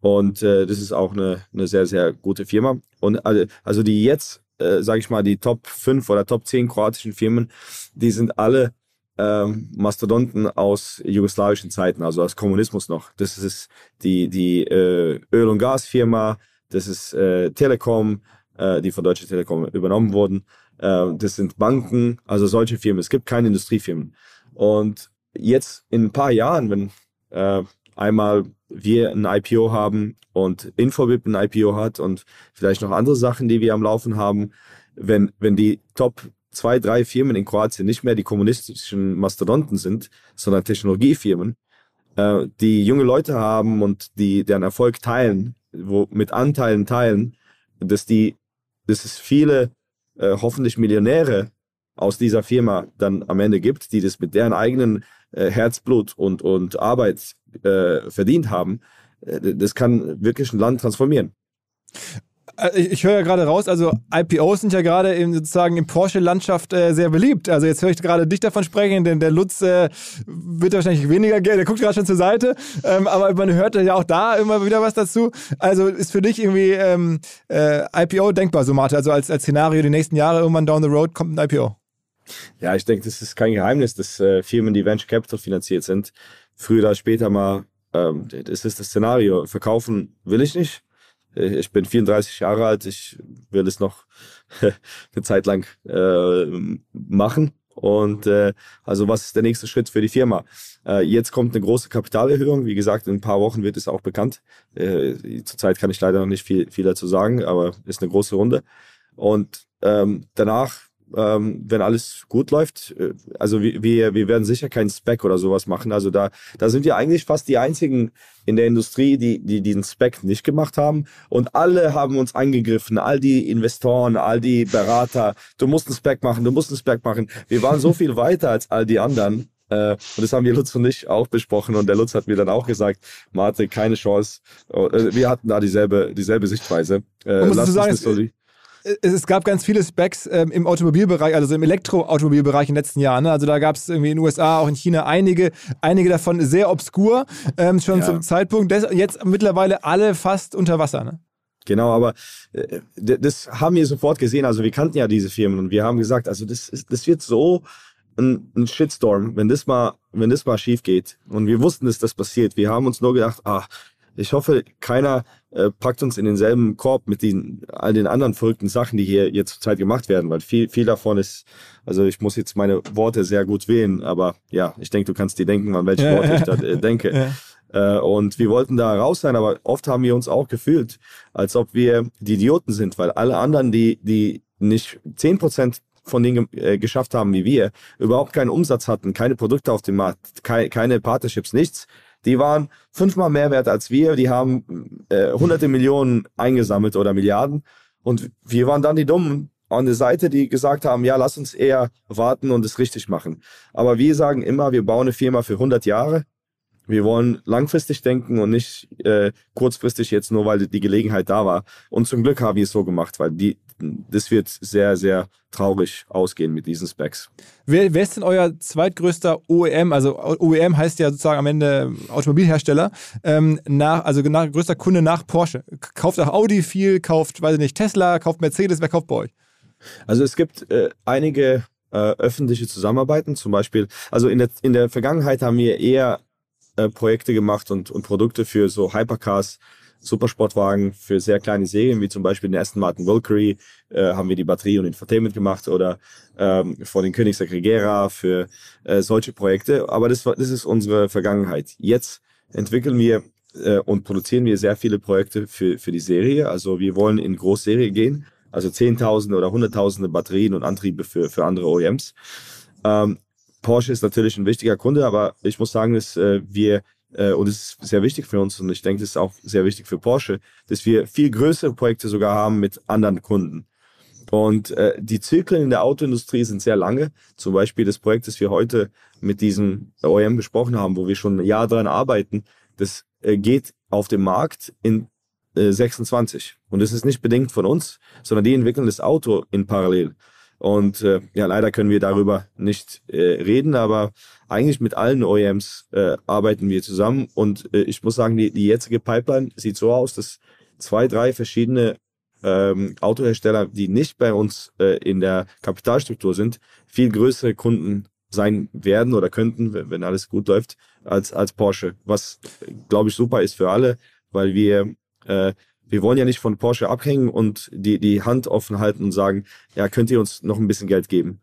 und äh, das ist auch eine, eine sehr, sehr gute Firma. Und also, also die jetzt, äh, sage ich mal, die Top 5 oder Top 10 kroatischen Firmen, die sind alle ähm, Mastodonten aus jugoslawischen Zeiten, also aus Kommunismus noch. Das ist die, die äh, Öl- und Gasfirma, das ist äh, Telekom, äh, die von Deutsche Telekom übernommen wurden. Äh, das sind Banken, also solche Firmen. Es gibt keine Industriefirmen. Und jetzt in ein paar Jahren, wenn äh, einmal wir ein IPO haben und Infobip ein IPO hat und vielleicht noch andere Sachen, die wir am Laufen haben, wenn, wenn die Top zwei, drei Firmen in Kroatien nicht mehr die kommunistischen Mastodonten sind, sondern Technologiefirmen, äh, die junge Leute haben und die deren Erfolg teilen, wo mit Anteilen teilen, dass die dass es viele äh, hoffentlich Millionäre aus dieser Firma dann am Ende gibt, die das mit deren eigenen äh, Herzblut und, und Arbeit äh, verdient haben, äh, das kann wirklich ein Land transformieren. Äh, ich höre ja gerade raus, also IPOs sind ja gerade in, sozusagen in Porsche-Landschaft äh, sehr beliebt. Also jetzt höre ich gerade dich davon sprechen, denn der Lutz äh, wird wahrscheinlich weniger Geld, der guckt gerade schon zur Seite, ähm, aber man hört ja auch da immer wieder was dazu. Also ist für dich irgendwie ähm, äh, IPO denkbar, so Marte, also als, als Szenario die nächsten Jahre irgendwann down the road kommt ein IPO? Ja, ich denke, das ist kein Geheimnis, dass äh, Firmen, die Venture Capital finanziert sind, früher oder später mal, ähm, das ist das Szenario, verkaufen will ich nicht ich bin 34 Jahre alt, ich will es noch eine Zeit lang äh, machen. Und äh, also was ist der nächste Schritt für die Firma? Äh, jetzt kommt eine große Kapitalerhöhung. Wie gesagt, in ein paar Wochen wird es auch bekannt. Äh, zurzeit kann ich leider noch nicht viel, viel dazu sagen, aber ist eine große Runde. Und ähm, danach ähm, wenn alles gut läuft. Äh, also wir, wir werden sicher keinen Spec oder sowas machen. Also da, da sind wir eigentlich fast die einzigen in der Industrie, die, die diesen Spec nicht gemacht haben. Und alle haben uns angegriffen, all die Investoren, all die Berater. Du musst einen Spec machen, du musst einen Spec machen. Wir waren so viel weiter als all die anderen. Äh, und das haben wir Lutz und ich auch besprochen. Und der Lutz hat mir dann auch gesagt, Marte, keine Chance. Äh, wir hatten da dieselbe, dieselbe Sichtweise. Lass uns sagen, so es gab ganz viele Specs ähm, im Automobilbereich, also im Elektroautomobilbereich in den letzten Jahren. Ne? Also da gab es irgendwie in den USA, auch in China einige, einige davon sehr obskur, ähm, schon ja. zum Zeitpunkt. Das, jetzt mittlerweile alle fast unter Wasser. Ne? Genau, aber äh, das haben wir sofort gesehen. Also wir kannten ja diese Firmen und wir haben gesagt, also das, ist, das wird so ein, ein Shitstorm, wenn das mal, wenn das mal schief geht. Und wir wussten, dass das passiert. Wir haben uns nur gedacht, ach, ich hoffe, keiner äh, packt uns in denselben Korb mit den, all den anderen verrückten Sachen, die hier jetzt zurzeit gemacht werden, weil viel, viel davon ist, also ich muss jetzt meine Worte sehr gut wählen, aber ja, ich denke, du kannst dir denken, an welche Worte ich da äh, denke. Äh, und wir wollten da raus sein, aber oft haben wir uns auch gefühlt, als ob wir die Idioten sind, weil alle anderen, die, die nicht zehn Prozent von denen äh, geschafft haben wie wir, überhaupt keinen Umsatz hatten, keine Produkte auf dem Markt, keine, keine Partnerships, nichts, die waren fünfmal mehr wert als wir, die haben äh, hunderte Millionen eingesammelt oder Milliarden. Und wir waren dann die Dummen an der Seite, die gesagt haben, ja, lass uns eher warten und es richtig machen. Aber wir sagen immer, wir bauen eine Firma für 100 Jahre wir wollen langfristig denken und nicht äh, kurzfristig jetzt nur, weil die Gelegenheit da war. Und zum Glück haben wir es so gemacht, weil die, das wird sehr, sehr traurig ausgehen mit diesen Specs. Wer, wer ist denn euer zweitgrößter OEM? Also OEM heißt ja sozusagen am Ende Automobilhersteller. Ähm, nach, also nach, größter Kunde nach Porsche. Kauft auch Audi viel, kauft, weiß ich nicht, Tesla, kauft Mercedes. Wer kauft bei euch? Also es gibt äh, einige äh, öffentliche Zusammenarbeiten, zum Beispiel, also in der, in der Vergangenheit haben wir eher äh, Projekte gemacht und, und Produkte für so Hypercars, Supersportwagen für sehr kleine Serien, wie zum Beispiel den Aston Martin Valkyrie, äh, haben wir die Batterie und Infotainment gemacht oder ähm, vor den Königsegg Regera für äh, solche Projekte. Aber das, das ist unsere Vergangenheit. Jetzt entwickeln wir äh, und produzieren wir sehr viele Projekte für, für die Serie. Also wir wollen in Großserie gehen, also Zehntausende oder Hunderttausende Batterien und Antriebe für, für andere OEMs. Ähm, Porsche ist natürlich ein wichtiger Kunde, aber ich muss sagen, dass äh, wir äh, und es ist sehr wichtig für uns und ich denke, es ist auch sehr wichtig für Porsche, dass wir viel größere Projekte sogar haben mit anderen Kunden. Und äh, die Zyklen in der Autoindustrie sind sehr lange. Zum Beispiel das Projekt, das wir heute mit diesem OEM besprochen haben, wo wir schon ein Jahr dran arbeiten, das äh, geht auf dem Markt in äh, 26. Und das ist nicht bedingt von uns, sondern die entwickeln das Auto in parallel. Und äh, ja, leider können wir darüber nicht äh, reden, aber eigentlich mit allen OEMs äh, arbeiten wir zusammen. Und äh, ich muss sagen, die, die jetzige Pipeline sieht so aus, dass zwei, drei verschiedene ähm, Autohersteller, die nicht bei uns äh, in der Kapitalstruktur sind, viel größere Kunden sein werden oder könnten, wenn, wenn alles gut läuft, als, als Porsche. Was, glaube ich, super ist für alle, weil wir äh, wir wollen ja nicht von Porsche abhängen und die, die Hand offen halten und sagen, ja, könnt ihr uns noch ein bisschen Geld geben.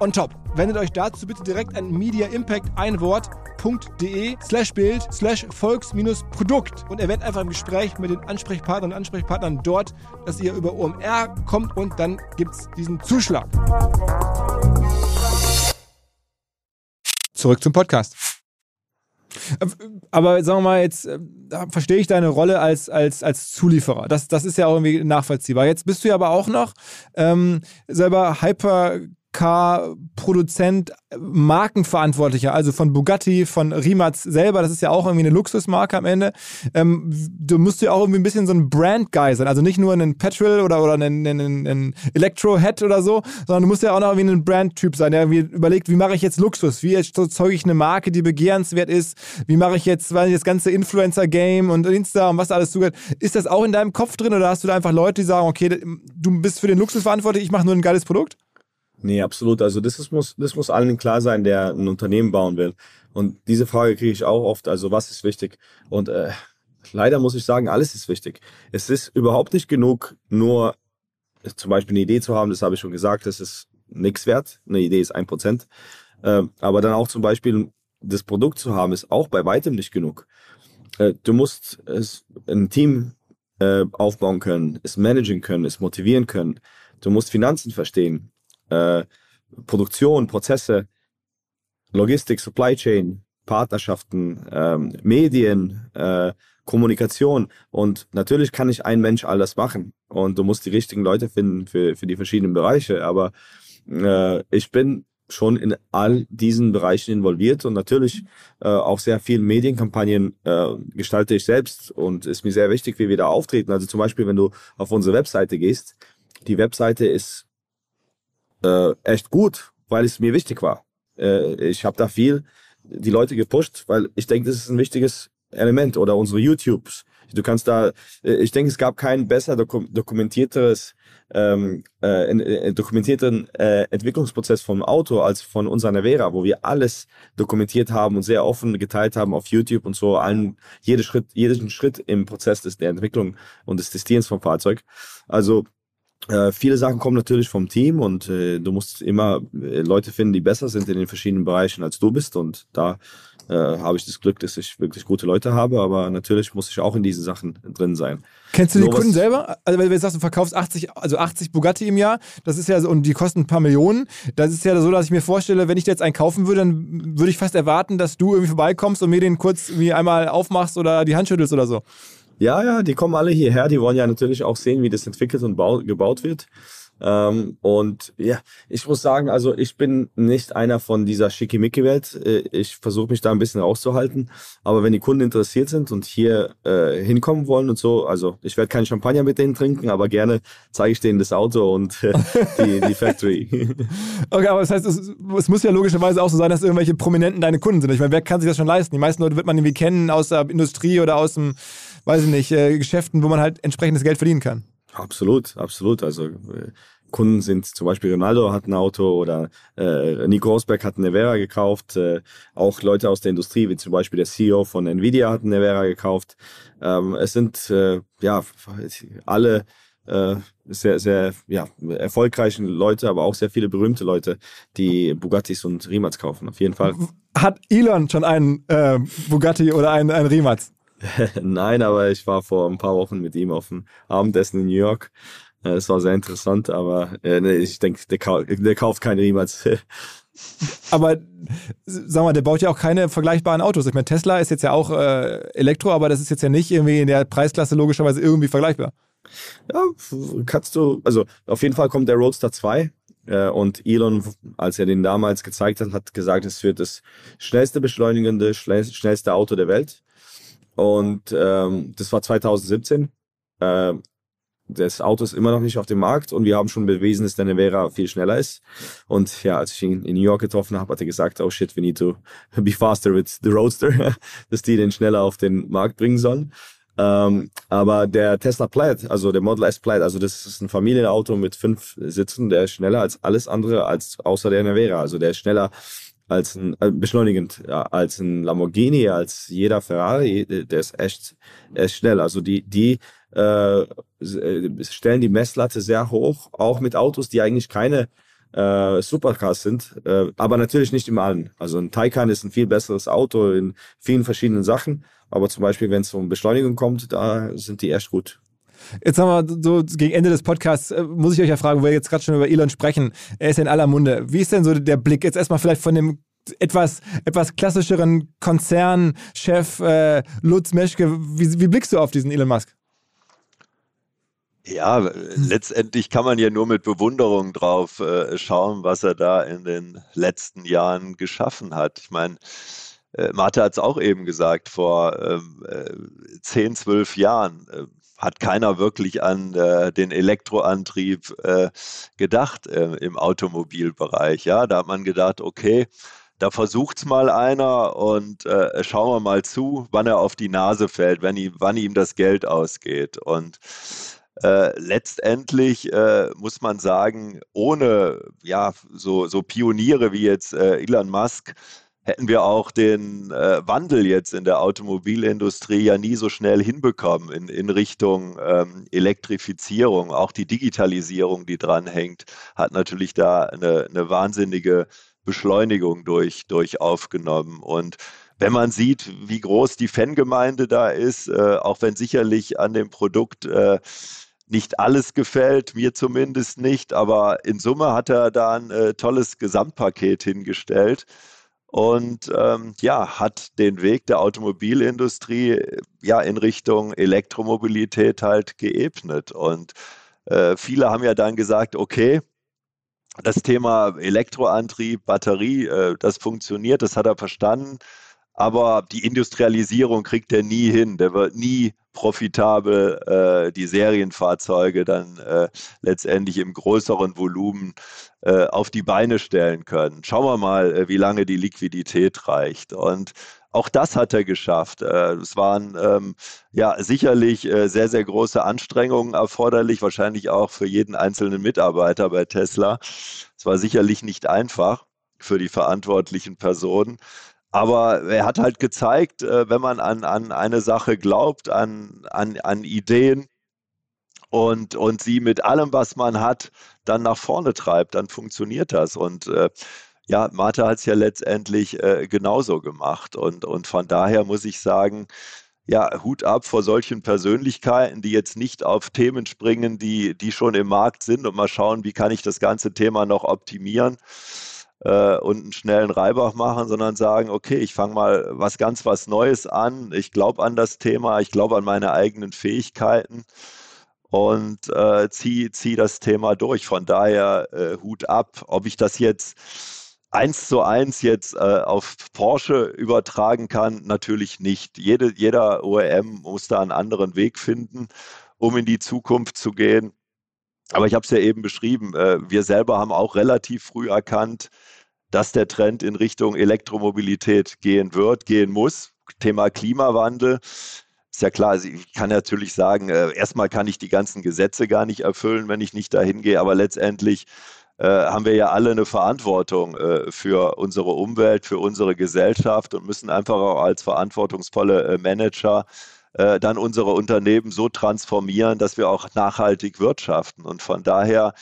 on top. Wendet euch dazu bitte direkt an Media Impact ein Wort www.volks-produkt.de slash Bild slash Volks-Produkt und erwähnt einfach im Gespräch mit den Ansprechpartnern und Ansprechpartnern dort, dass ihr über OMR kommt und dann gibt es diesen Zuschlag. Zurück zum Podcast. Aber sagen wir mal, jetzt äh, verstehe ich deine Rolle als, als, als Zulieferer. Das, das ist ja auch irgendwie nachvollziehbar. Jetzt bist du ja aber auch noch ähm, selber Hyper Car-Produzent, Markenverantwortlicher, also von Bugatti, von Rimac selber, das ist ja auch irgendwie eine Luxusmarke am Ende. Ähm, du musst ja auch irgendwie ein bisschen so ein Brand-Guy sein, also nicht nur ein Petrol oder, oder ein, ein, ein Electro-Head oder so, sondern du musst ja auch noch irgendwie ein Brand-Typ sein, der irgendwie überlegt, wie mache ich jetzt Luxus, wie erzeuge ich eine Marke, die begehrenswert ist, wie mache ich jetzt, weil das ganze Influencer-Game und Insta und was da alles zugehört. Ist das auch in deinem Kopf drin oder hast du da einfach Leute, die sagen, okay, du bist für den Luxus verantwortlich, ich mache nur ein geiles Produkt? Nee, absolut. Also das ist, muss, das muss allen klar sein, der ein Unternehmen bauen will. Und diese Frage kriege ich auch oft. Also was ist wichtig? Und äh, leider muss ich sagen, alles ist wichtig. Es ist überhaupt nicht genug, nur zum Beispiel eine Idee zu haben. Das habe ich schon gesagt. Das ist nichts wert. Eine Idee ist ein Prozent. Äh, aber dann auch zum Beispiel das Produkt zu haben, ist auch bei weitem nicht genug. Äh, du musst es, ein Team äh, aufbauen können, es managen können, es motivieren können. Du musst Finanzen verstehen. Äh, Produktion, Prozesse, Logistik, Supply Chain, Partnerschaften, ähm, Medien, äh, Kommunikation. Und natürlich kann nicht ein Mensch alles machen. Und du musst die richtigen Leute finden für, für die verschiedenen Bereiche. Aber äh, ich bin schon in all diesen Bereichen involviert und natürlich äh, auch sehr viele Medienkampagnen äh, gestalte ich selbst und ist mir sehr wichtig, wie wir da auftreten. Also zum Beispiel, wenn du auf unsere Webseite gehst, die Webseite ist äh, echt gut, weil es mir wichtig war. Äh, ich habe da viel die Leute gepusht, weil ich denke, das ist ein wichtiges Element oder unsere YouTubes. Du kannst da, äh, ich denke, es gab kein besser dokum dokumentierteres, ähm, äh, äh, dokumentierten äh, Entwicklungsprozess vom Auto als von unserer Nevera, wo wir alles dokumentiert haben und sehr offen geteilt haben auf YouTube und so allen, jede Schritt, jeden Schritt im Prozess des, der Entwicklung und des Testierens vom Fahrzeug. Also äh, viele Sachen kommen natürlich vom Team und äh, du musst immer äh, Leute finden, die besser sind in den verschiedenen Bereichen als du bist. Und da äh, habe ich das Glück, dass ich wirklich gute Leute habe, aber natürlich muss ich auch in diesen Sachen drin sein. Kennst du die Kunden selber? Also wenn du sagst, du verkaufst 80, also 80 Bugatti im Jahr, das ist ja so, und die kosten ein paar Millionen. Das ist ja so, dass ich mir vorstelle, wenn ich jetzt einen kaufen würde, dann würde ich fast erwarten, dass du irgendwie vorbeikommst und mir den kurz irgendwie einmal aufmachst oder die Hand schüttelst oder so. Ja, ja, die kommen alle hierher. Die wollen ja natürlich auch sehen, wie das entwickelt und gebaut wird. Ähm, und ja, ich muss sagen, also ich bin nicht einer von dieser Schickimicki-Welt. Äh, ich versuche mich da ein bisschen rauszuhalten. Aber wenn die Kunden interessiert sind und hier äh, hinkommen wollen und so, also ich werde keinen Champagner mit denen trinken, aber gerne zeige ich denen das Auto und äh, die, die Factory. okay, aber das heißt, es, es, muss ja logischerweise auch so sein, dass irgendwelche Prominenten deine Kunden sind. Ich meine, wer kann sich das schon leisten? Die meisten Leute wird man irgendwie kennen aus der Industrie oder aus dem, weiß ich nicht, äh, Geschäften, wo man halt entsprechendes Geld verdienen kann. Absolut, absolut. Also äh, Kunden sind zum Beispiel Ronaldo hat ein Auto oder äh, Nico Rosberg hat eine Vera gekauft. Äh, auch Leute aus der Industrie, wie zum Beispiel der CEO von Nvidia hat eine Vera gekauft. Ähm, es sind äh, ja alle äh, sehr, sehr ja, erfolgreichen Leute, aber auch sehr viele berühmte Leute, die Bugattis und Rimacs kaufen, auf jeden Fall. Hat Elon schon einen äh, Bugatti oder einen, einen Rimac? Nein, aber ich war vor ein paar Wochen mit ihm auf dem Abendessen in New York. Äh, es war sehr interessant, aber äh, nee, ich denke, der, kau der, kauft keine niemals. aber sag mal, der baut ja auch keine vergleichbaren Autos. Ich meine, Tesla ist jetzt ja auch äh, Elektro, aber das ist jetzt ja nicht irgendwie in der Preisklasse logischerweise irgendwie vergleichbar. Ja, kannst du, also auf jeden Fall kommt der Roadster 2 äh, und Elon, als er den damals gezeigt hat, hat gesagt, es wird das schnellste beschleunigende, schnellste Auto der Welt. Und ähm, das war 2017. Äh, das Auto ist immer noch nicht auf dem Markt und wir haben schon bewiesen, dass der Nevera viel schneller ist. Und ja, als ich ihn in New York getroffen habe, hat er gesagt, oh shit, we need to be faster with the Roadster, dass die den schneller auf den Markt bringen sollen. Ähm, aber der Tesla Plaid, also der Model S Plaid, also das ist ein Familienauto mit fünf Sitzen, der ist schneller als alles andere, als außer der Nevera. Also der ist schneller als ein äh, beschleunigend ja, als ein Lamborghini, als jeder Ferrari, der ist echt, echt schnell. Also die die äh, äh, stellen die Messlatte sehr hoch, auch mit Autos, die eigentlich keine äh, Supercars sind, äh, aber natürlich nicht im allen. Also ein Taycan ist ein viel besseres Auto in vielen verschiedenen Sachen, aber zum Beispiel, wenn es um Beschleunigung kommt, da sind die echt gut. Jetzt haben wir so gegen Ende des Podcasts, äh, muss ich euch ja fragen, wo wir jetzt gerade schon über Elon sprechen. Er ist in aller Munde. Wie ist denn so der Blick jetzt erstmal vielleicht von dem etwas, etwas klassischeren Konzernchef äh, Lutz Meschke? Wie, wie blickst du auf diesen Elon Musk? Ja, letztendlich kann man ja nur mit Bewunderung drauf äh, schauen, was er da in den letzten Jahren geschaffen hat. Ich meine, äh, Marte hat es auch eben gesagt, vor ähm, äh, 10, 12 Jahren hat keiner wirklich an äh, den Elektroantrieb äh, gedacht äh, im Automobilbereich. Ja, da hat man gedacht, okay, da versucht es mal einer und äh, schauen wir mal zu, wann er auf die Nase fällt, wenn ihm, wann ihm das Geld ausgeht. Und äh, letztendlich äh, muss man sagen, ohne ja so, so Pioniere wie jetzt äh, Elon Musk hätten wir auch den äh, Wandel jetzt in der Automobilindustrie ja nie so schnell hinbekommen in, in Richtung ähm, Elektrifizierung. Auch die Digitalisierung, die dranhängt, hat natürlich da eine, eine wahnsinnige Beschleunigung durch, durch aufgenommen. Und wenn man sieht, wie groß die Fangemeinde da ist, äh, auch wenn sicherlich an dem Produkt äh, nicht alles gefällt, mir zumindest nicht, aber in Summe hat er da ein äh, tolles Gesamtpaket hingestellt und ähm, ja, hat den Weg der Automobilindustrie äh, ja in Richtung Elektromobilität halt geebnet. Und äh, viele haben ja dann gesagt, okay, das Thema Elektroantrieb, Batterie, äh, das funktioniert, das hat er verstanden. Aber die Industrialisierung kriegt er nie hin. Der wird nie profitabel äh, die Serienfahrzeuge dann äh, letztendlich im größeren Volumen äh, auf die Beine stellen können. Schauen wir mal, äh, wie lange die Liquidität reicht. Und auch das hat er geschafft. Äh, es waren ähm, ja sicherlich äh, sehr, sehr große Anstrengungen erforderlich, wahrscheinlich auch für jeden einzelnen Mitarbeiter bei Tesla. Es war sicherlich nicht einfach für die verantwortlichen Personen. Aber er hat halt gezeigt, wenn man an, an eine Sache glaubt, an, an, an Ideen, und, und sie mit allem, was man hat, dann nach vorne treibt, dann funktioniert das. Und äh, ja, Martha hat es ja letztendlich äh, genauso gemacht. Und, und von daher muss ich sagen, ja, Hut ab vor solchen Persönlichkeiten, die jetzt nicht auf Themen springen, die, die schon im Markt sind und mal schauen, wie kann ich das ganze Thema noch optimieren äh, und einen schnellen Reibach machen, sondern sagen, okay, ich fange mal was ganz was Neues an, ich glaube an das Thema, ich glaube an meine eigenen Fähigkeiten und äh, ziehe zieh das Thema durch. Von daher äh, Hut ab. Ob ich das jetzt eins zu eins jetzt äh, auf Porsche übertragen kann, natürlich nicht. Jede, jeder OEM muss da einen anderen Weg finden, um in die Zukunft zu gehen. Aber ich habe es ja eben beschrieben, äh, wir selber haben auch relativ früh erkannt, dass der Trend in Richtung Elektromobilität gehen wird, gehen muss. Thema Klimawandel ist ja klar, ich kann natürlich sagen, äh, erstmal kann ich die ganzen Gesetze gar nicht erfüllen, wenn ich nicht dahin gehe, aber letztendlich äh, haben wir ja alle eine Verantwortung für unsere Umwelt, für unsere Gesellschaft und müssen einfach auch als verantwortungsvolle Manager äh, dann unsere Unternehmen so transformieren, dass wir auch nachhaltig wirtschaften. Und von daher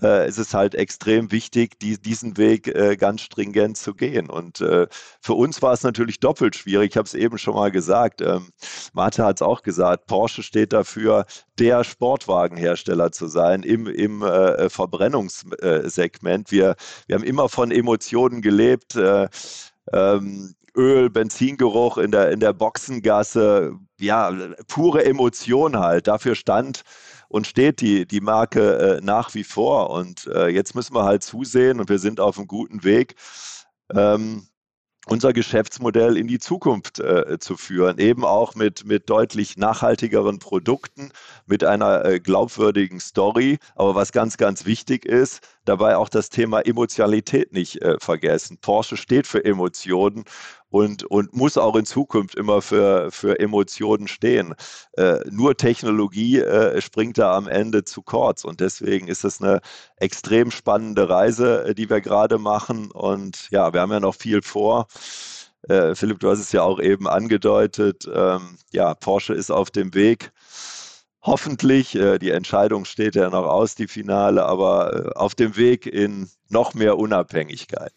äh, ist es halt extrem wichtig, die, diesen Weg äh, ganz stringent zu gehen. Und äh, für uns war es natürlich doppelt schwierig. Ich habe es eben schon mal gesagt. Ähm, Martha hat es auch gesagt. Porsche steht dafür, der Sportwagenhersteller zu sein im, im äh, Verbrennungssegment. Wir, wir haben immer von Emotionen gelebt. Äh, ähm, Öl, Benzingeruch in der, in der Boxengasse, ja, pure Emotion halt. Dafür stand und steht die, die Marke äh, nach wie vor. Und äh, jetzt müssen wir halt zusehen und wir sind auf einem guten Weg. Ähm, unser Geschäftsmodell in die Zukunft äh, zu führen, eben auch mit, mit deutlich nachhaltigeren Produkten, mit einer äh, glaubwürdigen Story. Aber was ganz, ganz wichtig ist, dabei auch das Thema Emotionalität nicht äh, vergessen. Porsche steht für Emotionen und, und muss auch in Zukunft immer für, für Emotionen stehen. Äh, nur Technologie äh, springt da am Ende zu kurz und deswegen ist es eine extrem spannende Reise, äh, die wir gerade machen und ja, wir haben ja noch viel vor. Äh, Philipp, du hast es ja auch eben angedeutet. Ähm, ja, Porsche ist auf dem Weg. Hoffentlich, äh, die Entscheidung steht ja noch aus, die Finale, aber äh, auf dem Weg in noch mehr Unabhängigkeit.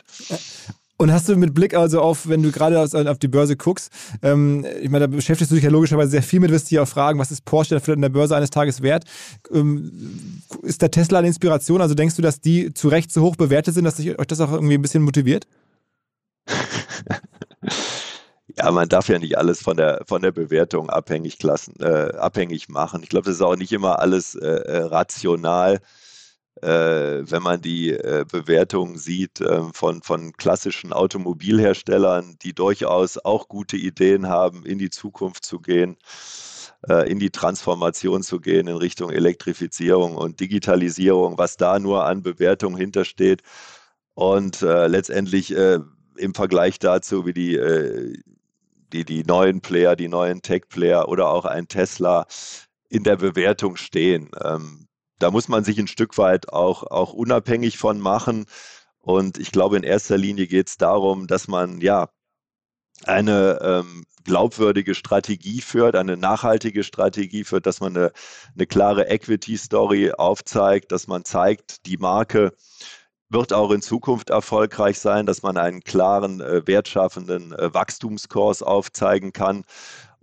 Und hast du mit Blick also auf, wenn du gerade auf die Börse guckst, ähm, ich meine, da beschäftigst du dich ja logischerweise sehr viel mit, wirst dich auch fragen, was ist Porsche vielleicht in der Börse eines Tages wert? Ähm, ist der Tesla eine Inspiration? Also denkst du, dass die zu Recht so hoch bewertet sind, dass euch das auch irgendwie ein bisschen motiviert? Ja, man darf ja nicht alles von der, von der Bewertung abhängig, klassen, äh, abhängig machen. Ich glaube, das ist auch nicht immer alles äh, äh rational wenn man die äh, Bewertungen sieht äh, von, von klassischen Automobilherstellern, die durchaus auch gute Ideen haben, in die Zukunft zu gehen, äh, in die Transformation zu gehen in Richtung Elektrifizierung und Digitalisierung, was da nur an Bewertungen hintersteht. Und äh, letztendlich äh, im Vergleich dazu, wie die, die, die neuen Player, die neuen Tech-Player oder auch ein Tesla in der Bewertung stehen. Da muss man sich ein Stück weit auch, auch unabhängig von machen. Und ich glaube, in erster Linie geht es darum, dass man ja eine ähm, glaubwürdige Strategie führt, eine nachhaltige Strategie führt, dass man eine, eine klare Equity-Story aufzeigt, dass man zeigt, die Marke wird auch in Zukunft erfolgreich sein, dass man einen klaren, äh, wertschaffenden äh, Wachstumskurs aufzeigen kann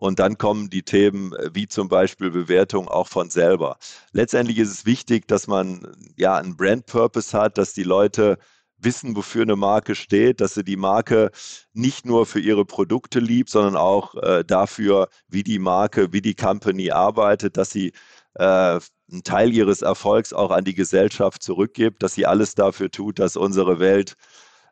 Und dann kommen die Themen äh, wie zum Beispiel Bewertung auch von selber. Letztendlich ist es wichtig, dass man ja einen Brand Purpose hat, dass die Leute wissen, wofür eine Marke steht, dass sie die Marke nicht nur für ihre Produkte liebt, sondern auch äh, dafür, wie die Marke, wie die Company arbeitet, dass sie äh, einen Teil ihres Erfolgs auch an die Gesellschaft zurückgibt, dass sie alles dafür tut, dass unsere Welt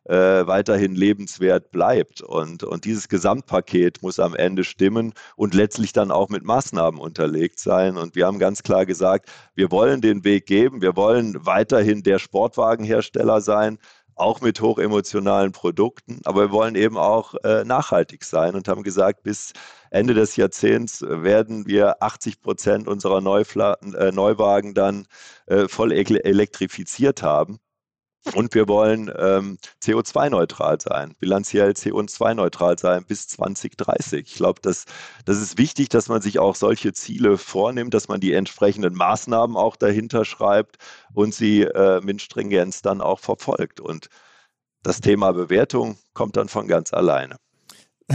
äh, weiterhin lebenswert bleibt. Und, und dieses Gesamtpaket muss am Ende stimmen und letztlich dann auch mit Maßnahmen unterlegt sein. Und wir haben ganz klar gesagt, wir wollen den Weg geben, wir wollen weiterhin der Sportwagenhersteller sein, auch mit hochemotionalen Produkten, aber wir wollen eben auch äh, nachhaltig sein und haben gesagt, bis Ende des Jahrzehnts werden wir 80 Prozent unserer Neufla äh, Neuwagen dann äh, voll elektrifiziert haben. Und wir wollen ähm, CO2-neutral sein, bilanziell CO2-neutral sein bis 2030. Ich glaube, das, das ist wichtig, dass man sich auch solche Ziele vornimmt, dass man die entsprechenden Maßnahmen auch dahinter schreibt und sie äh, mit Stringenz dann auch verfolgt. Und das Thema Bewertung kommt dann von ganz alleine.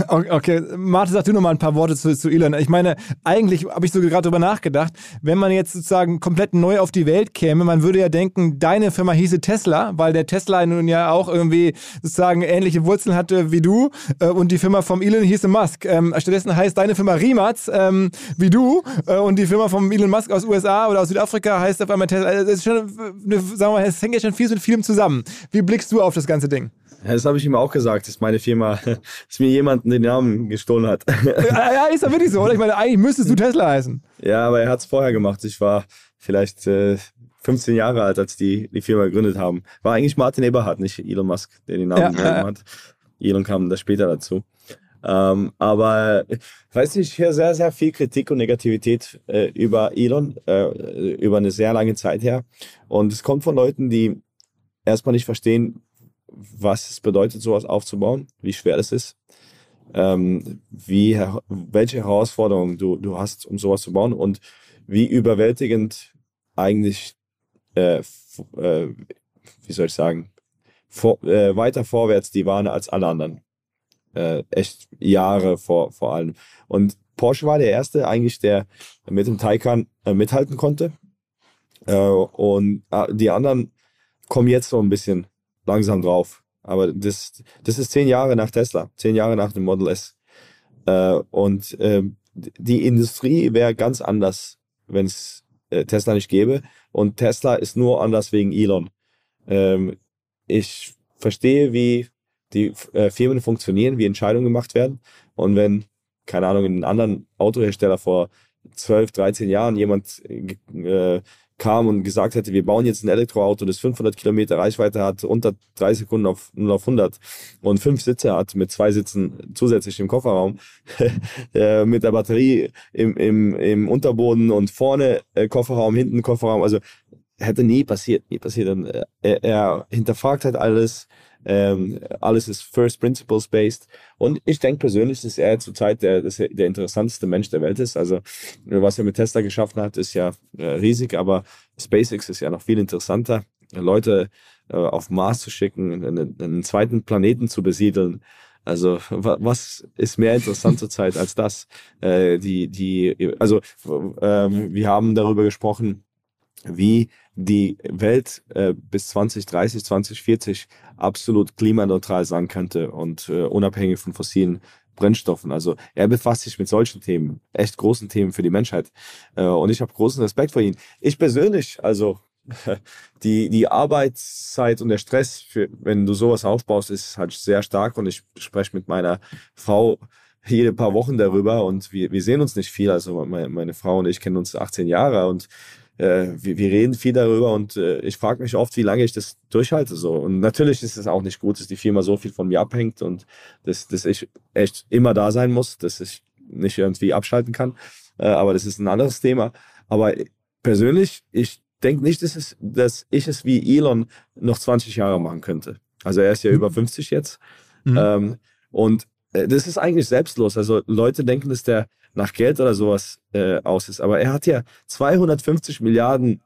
Okay, Martin, sag du noch mal ein paar Worte zu, zu Elon. Ich meine, eigentlich habe ich so gerade drüber nachgedacht, wenn man jetzt sozusagen komplett neu auf die Welt käme, man würde ja denken, deine Firma hieße Tesla, weil der Tesla nun ja auch irgendwie sozusagen ähnliche Wurzeln hatte wie du äh, und die Firma vom Elon hieße Musk. Ähm, stattdessen heißt deine Firma Rimac ähm, wie du äh, und die Firma vom Elon Musk aus USA oder aus Südafrika heißt auf einmal Tesla. Also, es, ist schon, eine, sagen wir mal, es hängt ja schon viel mit vielem zusammen. Wie blickst du auf das ganze Ding? Das habe ich ihm auch gesagt, dass meine Firma, dass mir jemand den Namen gestohlen hat. Ja, ist ja wirklich so, oder? Ich meine, eigentlich müsstest du Tesla heißen. Ja, aber er hat es vorher gemacht. Ich war vielleicht äh, 15 Jahre alt, als die die Firma gegründet haben. War eigentlich Martin Eberhardt, nicht Elon Musk, der den Namen ja, gegeben ja. hat. Elon kam da später dazu. Ähm, aber weiß ich, ich höre sehr, sehr viel Kritik und Negativität äh, über Elon, äh, über eine sehr lange Zeit her. Und es kommt von Leuten, die erstmal nicht verstehen, was es bedeutet, sowas aufzubauen, wie schwer das ist, ähm, wie, welche Herausforderungen du, du hast, um sowas zu bauen und wie überwältigend eigentlich, äh, äh, wie soll ich sagen, vor, äh, weiter vorwärts die waren als alle anderen. Äh, echt Jahre vor, vor allem. Und Porsche war der erste eigentlich, der mit dem Taycan äh, mithalten konnte. Äh, und die anderen kommen jetzt so ein bisschen langsam drauf. Aber das, das ist zehn Jahre nach Tesla, zehn Jahre nach dem Model S. Äh, und äh, die Industrie wäre ganz anders, wenn es äh, Tesla nicht gäbe. Und Tesla ist nur anders wegen Elon. Ähm, ich verstehe, wie die äh, Firmen funktionieren, wie Entscheidungen gemacht werden. Und wenn, keine Ahnung, in einem anderen Autohersteller vor 12, 13 Jahren jemand äh, kam und gesagt hätte, wir bauen jetzt ein Elektroauto, das 500 Kilometer Reichweite hat, unter drei Sekunden auf 0 auf 100 und fünf Sitze hat mit zwei Sitzen zusätzlich im Kofferraum, äh, mit der Batterie im, im, im Unterboden und vorne äh, Kofferraum, hinten Kofferraum, also hätte nie passiert, nie passiert. Und, äh, er, er hinterfragt halt alles, ähm, alles ist First Principles based. Und ich denke persönlich, dass er zurzeit der, der interessanteste Mensch der Welt ist. Also, was er mit Tesla geschaffen hat, ist ja äh, riesig, aber SpaceX ist ja noch viel interessanter. Leute äh, auf Mars zu schicken, einen, einen zweiten Planeten zu besiedeln. Also was ist mehr interessant zurzeit als das? Äh, die, die, also äh, wir haben darüber gesprochen, wie die Welt äh, bis 2030, 2040 absolut klimaneutral sein könnte und äh, unabhängig von fossilen Brennstoffen. Also er befasst sich mit solchen Themen, echt großen Themen für die Menschheit. Äh, und ich habe großen Respekt vor ihm. Ich persönlich, also die, die Arbeitszeit und der Stress, für, wenn du sowas aufbaust, ist halt sehr stark. Und ich spreche mit meiner Frau jede paar Wochen darüber und wir, wir sehen uns nicht viel. Also meine, meine Frau und ich kennen uns 18 Jahre und äh, wir, wir reden viel darüber und äh, ich frage mich oft, wie lange ich das durchhalte. So. Und natürlich ist es auch nicht gut, dass die Firma so viel von mir abhängt und dass, dass ich echt immer da sein muss, dass ich nicht irgendwie abschalten kann. Äh, aber das ist ein anderes Thema. Aber persönlich, ich denke nicht, dass, es, dass ich es wie Elon noch 20 Jahre machen könnte. Also er ist ja mhm. über 50 jetzt. Mhm. Ähm, und das ist eigentlich selbstlos. Also Leute denken, dass der nach Geld oder sowas äh, aus ist. Aber er hat ja 250 Milliarden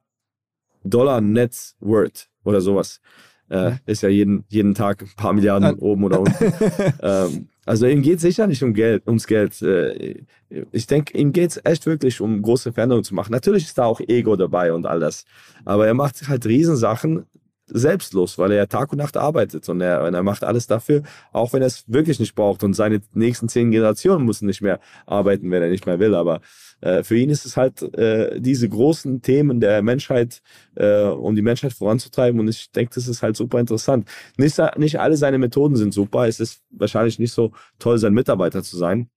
Dollar Net Worth oder sowas. Äh, ist ja jeden, jeden Tag ein paar Milliarden oben oder unten. ähm, Also ihm geht es sicher nicht um Geld, ums Geld. Äh, ich denke, ihm geht es echt wirklich um große Veränderungen zu machen. Natürlich ist da auch Ego dabei und all das. Aber er macht halt Riesensachen selbstlos, weil er Tag und Nacht arbeitet und er, und er macht alles dafür, auch wenn er es wirklich nicht braucht. Und seine nächsten zehn Generationen müssen nicht mehr arbeiten, wenn er nicht mehr will. Aber äh, für ihn ist es halt äh, diese großen Themen der Menschheit, äh, um die Menschheit voranzutreiben. Und ich denke, das ist halt super interessant. Nicht, nicht alle seine Methoden sind super. Es ist wahrscheinlich nicht so toll, sein Mitarbeiter zu sein.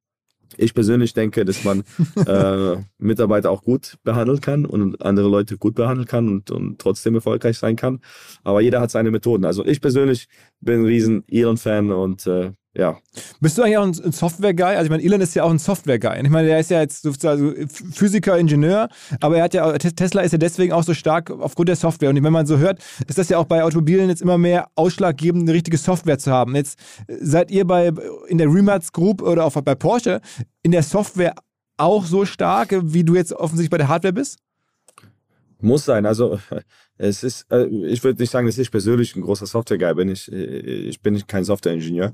Ich persönlich denke, dass man äh, Mitarbeiter auch gut behandeln kann und andere Leute gut behandeln kann und, und trotzdem erfolgreich sein kann. Aber jeder hat seine Methoden. Also ich persönlich bin ein riesen Elon-Fan und äh, ja. Bist du eigentlich auch ein Software-Guy? Also ich meine, Elon ist ja auch ein Software-Guy. Ich meine, der ist ja jetzt also Physiker, Ingenieur, aber er hat ja, Tesla ist ja deswegen auch so stark aufgrund der Software. Und wenn man so hört, ist das ja auch bei Automobilen jetzt immer mehr ausschlaggebend, eine richtige Software zu haben. Jetzt seid ihr bei, in der Remarts Group oder auch bei Porsche in der Software auch so stark, wie du jetzt offensichtlich bei der Hardware bist? Muss sein. Also es ist, äh, ich würde nicht sagen, dass ich persönlich ein großer Software-Guy bin. Ich, ich bin kein Software-Ingenieur.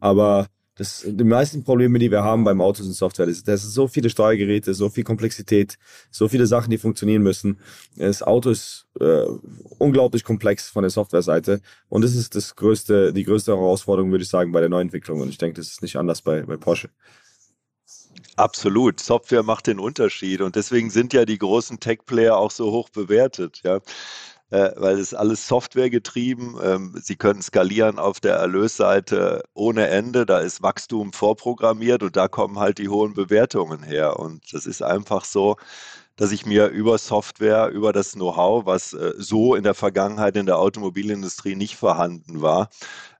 Aber das, die meisten Probleme, die wir haben beim Auto sind Software. Das, das sind so viele Steuergeräte, so viel Komplexität, so viele Sachen, die funktionieren müssen. Das Auto ist äh, unglaublich komplex von der Softwareseite. Und das ist das größte, die größte Herausforderung, würde ich sagen, bei der Neuentwicklung. Und ich denke, das ist nicht anders bei, bei Porsche. Absolut. Software macht den Unterschied und deswegen sind ja die großen Tech-Player auch so hoch bewertet. Ja äh, weil es alles Software getrieben. Ähm, Sie können skalieren auf der Erlösseite ohne Ende. Da ist Wachstum vorprogrammiert und da kommen halt die hohen Bewertungen her. Und das ist einfach so, dass ich mir über Software, über das Know-how, was äh, so in der Vergangenheit in der Automobilindustrie nicht vorhanden war,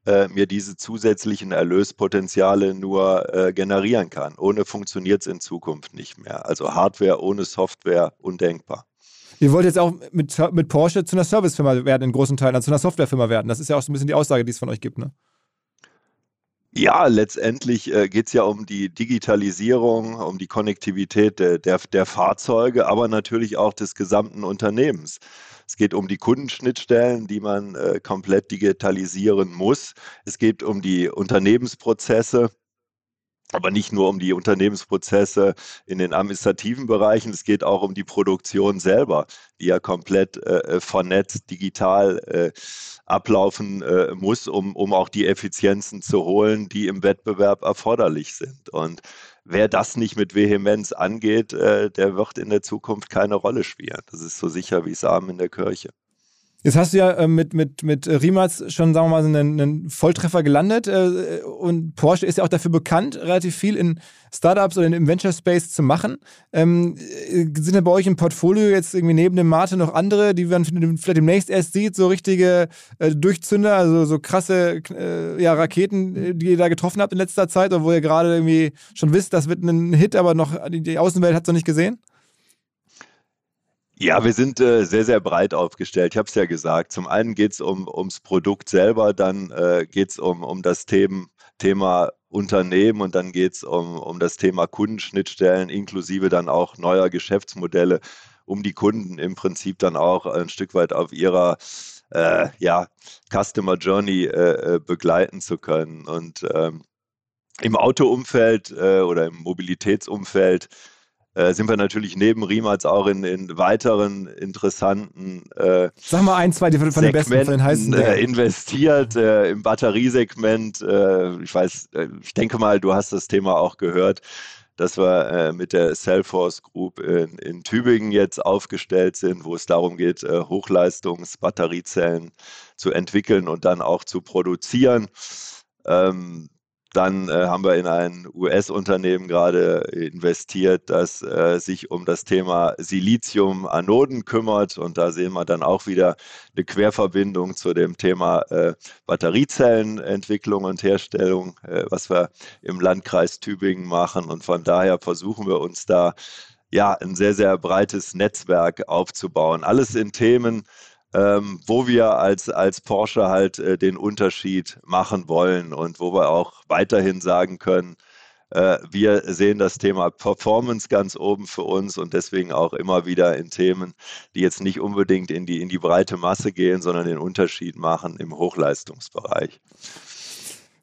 äh, mir diese zusätzlichen Erlöspotenziale nur äh, generieren kann. Ohne funktioniert es in Zukunft nicht mehr. Also Hardware ohne Software undenkbar. Ihr wollt jetzt auch mit, mit Porsche zu einer Servicefirma werden, in großen Teilen, also zu einer Softwarefirma werden. Das ist ja auch so ein bisschen die Aussage, die es von euch gibt, ne? Ja, letztendlich äh, geht es ja um die Digitalisierung, um die Konnektivität der, der, der, Fahrzeuge, aber natürlich auch des gesamten Unternehmens. Es geht um die Kundenschnittstellen, die man äh, komplett digitalisieren muss. Es geht um die Unternehmensprozesse aber nicht nur um die Unternehmensprozesse in den administrativen Bereichen, es geht auch um die Produktion selber, die ja komplett äh, äh, vernetzt, digital äh, ablaufen äh, muss, um, um auch die Effizienzen zu holen, die im Wettbewerb erforderlich sind. Und wer das nicht mit Vehemenz angeht, äh, der wird in der Zukunft keine Rolle spielen. Das ist so sicher wie Samen in der Kirche. Jetzt hast du ja äh, mit, mit, mit Riemats schon, sagen wir mal, einen, einen Volltreffer gelandet. Äh, und Porsche ist ja auch dafür bekannt, relativ viel in Startups oder im Venture Space zu machen. Ähm, äh, sind da bei euch im Portfolio jetzt irgendwie neben dem Mate noch andere, die man vielleicht demnächst erst sieht, so richtige äh, Durchzünder, also so krasse äh, ja, Raketen, äh, die ihr da getroffen habt in letzter Zeit, wo ihr gerade irgendwie schon wisst, das wird ein Hit, aber noch die Außenwelt hat es noch nicht gesehen? Ja, wir sind äh, sehr, sehr breit aufgestellt. Ich habe es ja gesagt. Zum einen geht es um, ums Produkt selber, dann äh, geht es um, um das Themen, Thema Unternehmen und dann geht es um, um das Thema Kundenschnittstellen, inklusive dann auch neuer Geschäftsmodelle, um die Kunden im Prinzip dann auch ein Stück weit auf ihrer äh, ja, Customer Journey äh, äh begleiten zu können. Und ähm, im Autoumfeld äh, oder im Mobilitätsumfeld sind wir natürlich neben Riemals auch in, in weiteren interessanten äh, Sag mal ein, zwei von den besten, von den heißen äh, investiert äh, im Batteriesegment. Äh, ich weiß, äh, ich denke mal, du hast das Thema auch gehört dass wir äh, mit der Cellforce Group in, in, Tübingen jetzt aufgestellt sind, wo es darum geht, äh, Hochleistungsbatteriezellen zu entwickeln und dann auch zu produzieren. Ähm, dann äh, haben wir in ein US-Unternehmen gerade investiert, das äh, sich um das Thema Silizium-Anoden kümmert. Und da sehen wir dann auch wieder eine Querverbindung zu dem Thema äh, Batteriezellenentwicklung und Herstellung, äh, was wir im Landkreis Tübingen machen. Und von daher versuchen wir uns da ja ein sehr, sehr breites Netzwerk aufzubauen. Alles in Themen, ähm, wo wir als, als Porsche halt äh, den Unterschied machen wollen und wo wir auch weiterhin sagen können, äh, wir sehen das Thema Performance ganz oben für uns und deswegen auch immer wieder in Themen, die jetzt nicht unbedingt in die, in die breite Masse gehen, sondern den Unterschied machen im Hochleistungsbereich.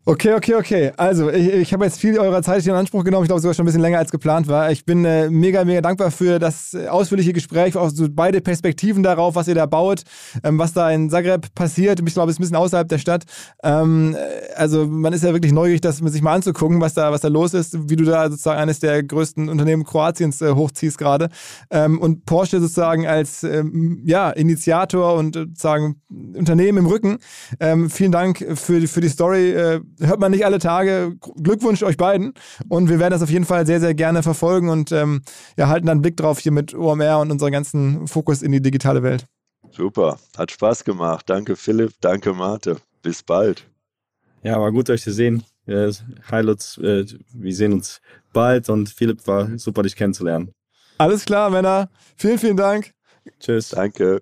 Okay, okay, okay. Also, ich, ich habe jetzt viel eurer Zeit in Anspruch genommen. Ich glaube, sogar schon ein bisschen länger als geplant war. Ich bin äh, mega, mega dankbar für das ausführliche Gespräch, auch so beide Perspektiven darauf, was ihr da baut, ähm, was da in Zagreb passiert. Ich glaube, es ist ein bisschen außerhalb der Stadt. Ähm, äh, also, man ist ja wirklich neugierig, das sich mal anzugucken, was da, was da los ist, wie du da sozusagen eines der größten Unternehmen Kroatiens äh, hochziehst gerade. Ähm, und Porsche sozusagen als ähm, ja, Initiator und sozusagen Unternehmen im Rücken. Ähm, vielen Dank für, für die Story äh, hört man nicht alle Tage. Glückwunsch euch beiden. Und wir werden das auf jeden Fall sehr, sehr gerne verfolgen und ähm, ja, halten dann einen Blick drauf hier mit OMR und unserem ganzen Fokus in die digitale Welt. Super, hat Spaß gemacht. Danke Philipp, danke Marte. Bis bald. Ja, war gut euch zu sehen. Hi Lutz, äh, wir sehen uns bald und Philipp war super, dich kennenzulernen. Alles klar, Männer. Vielen, vielen Dank. Tschüss. Danke.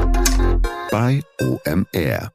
bei OMR.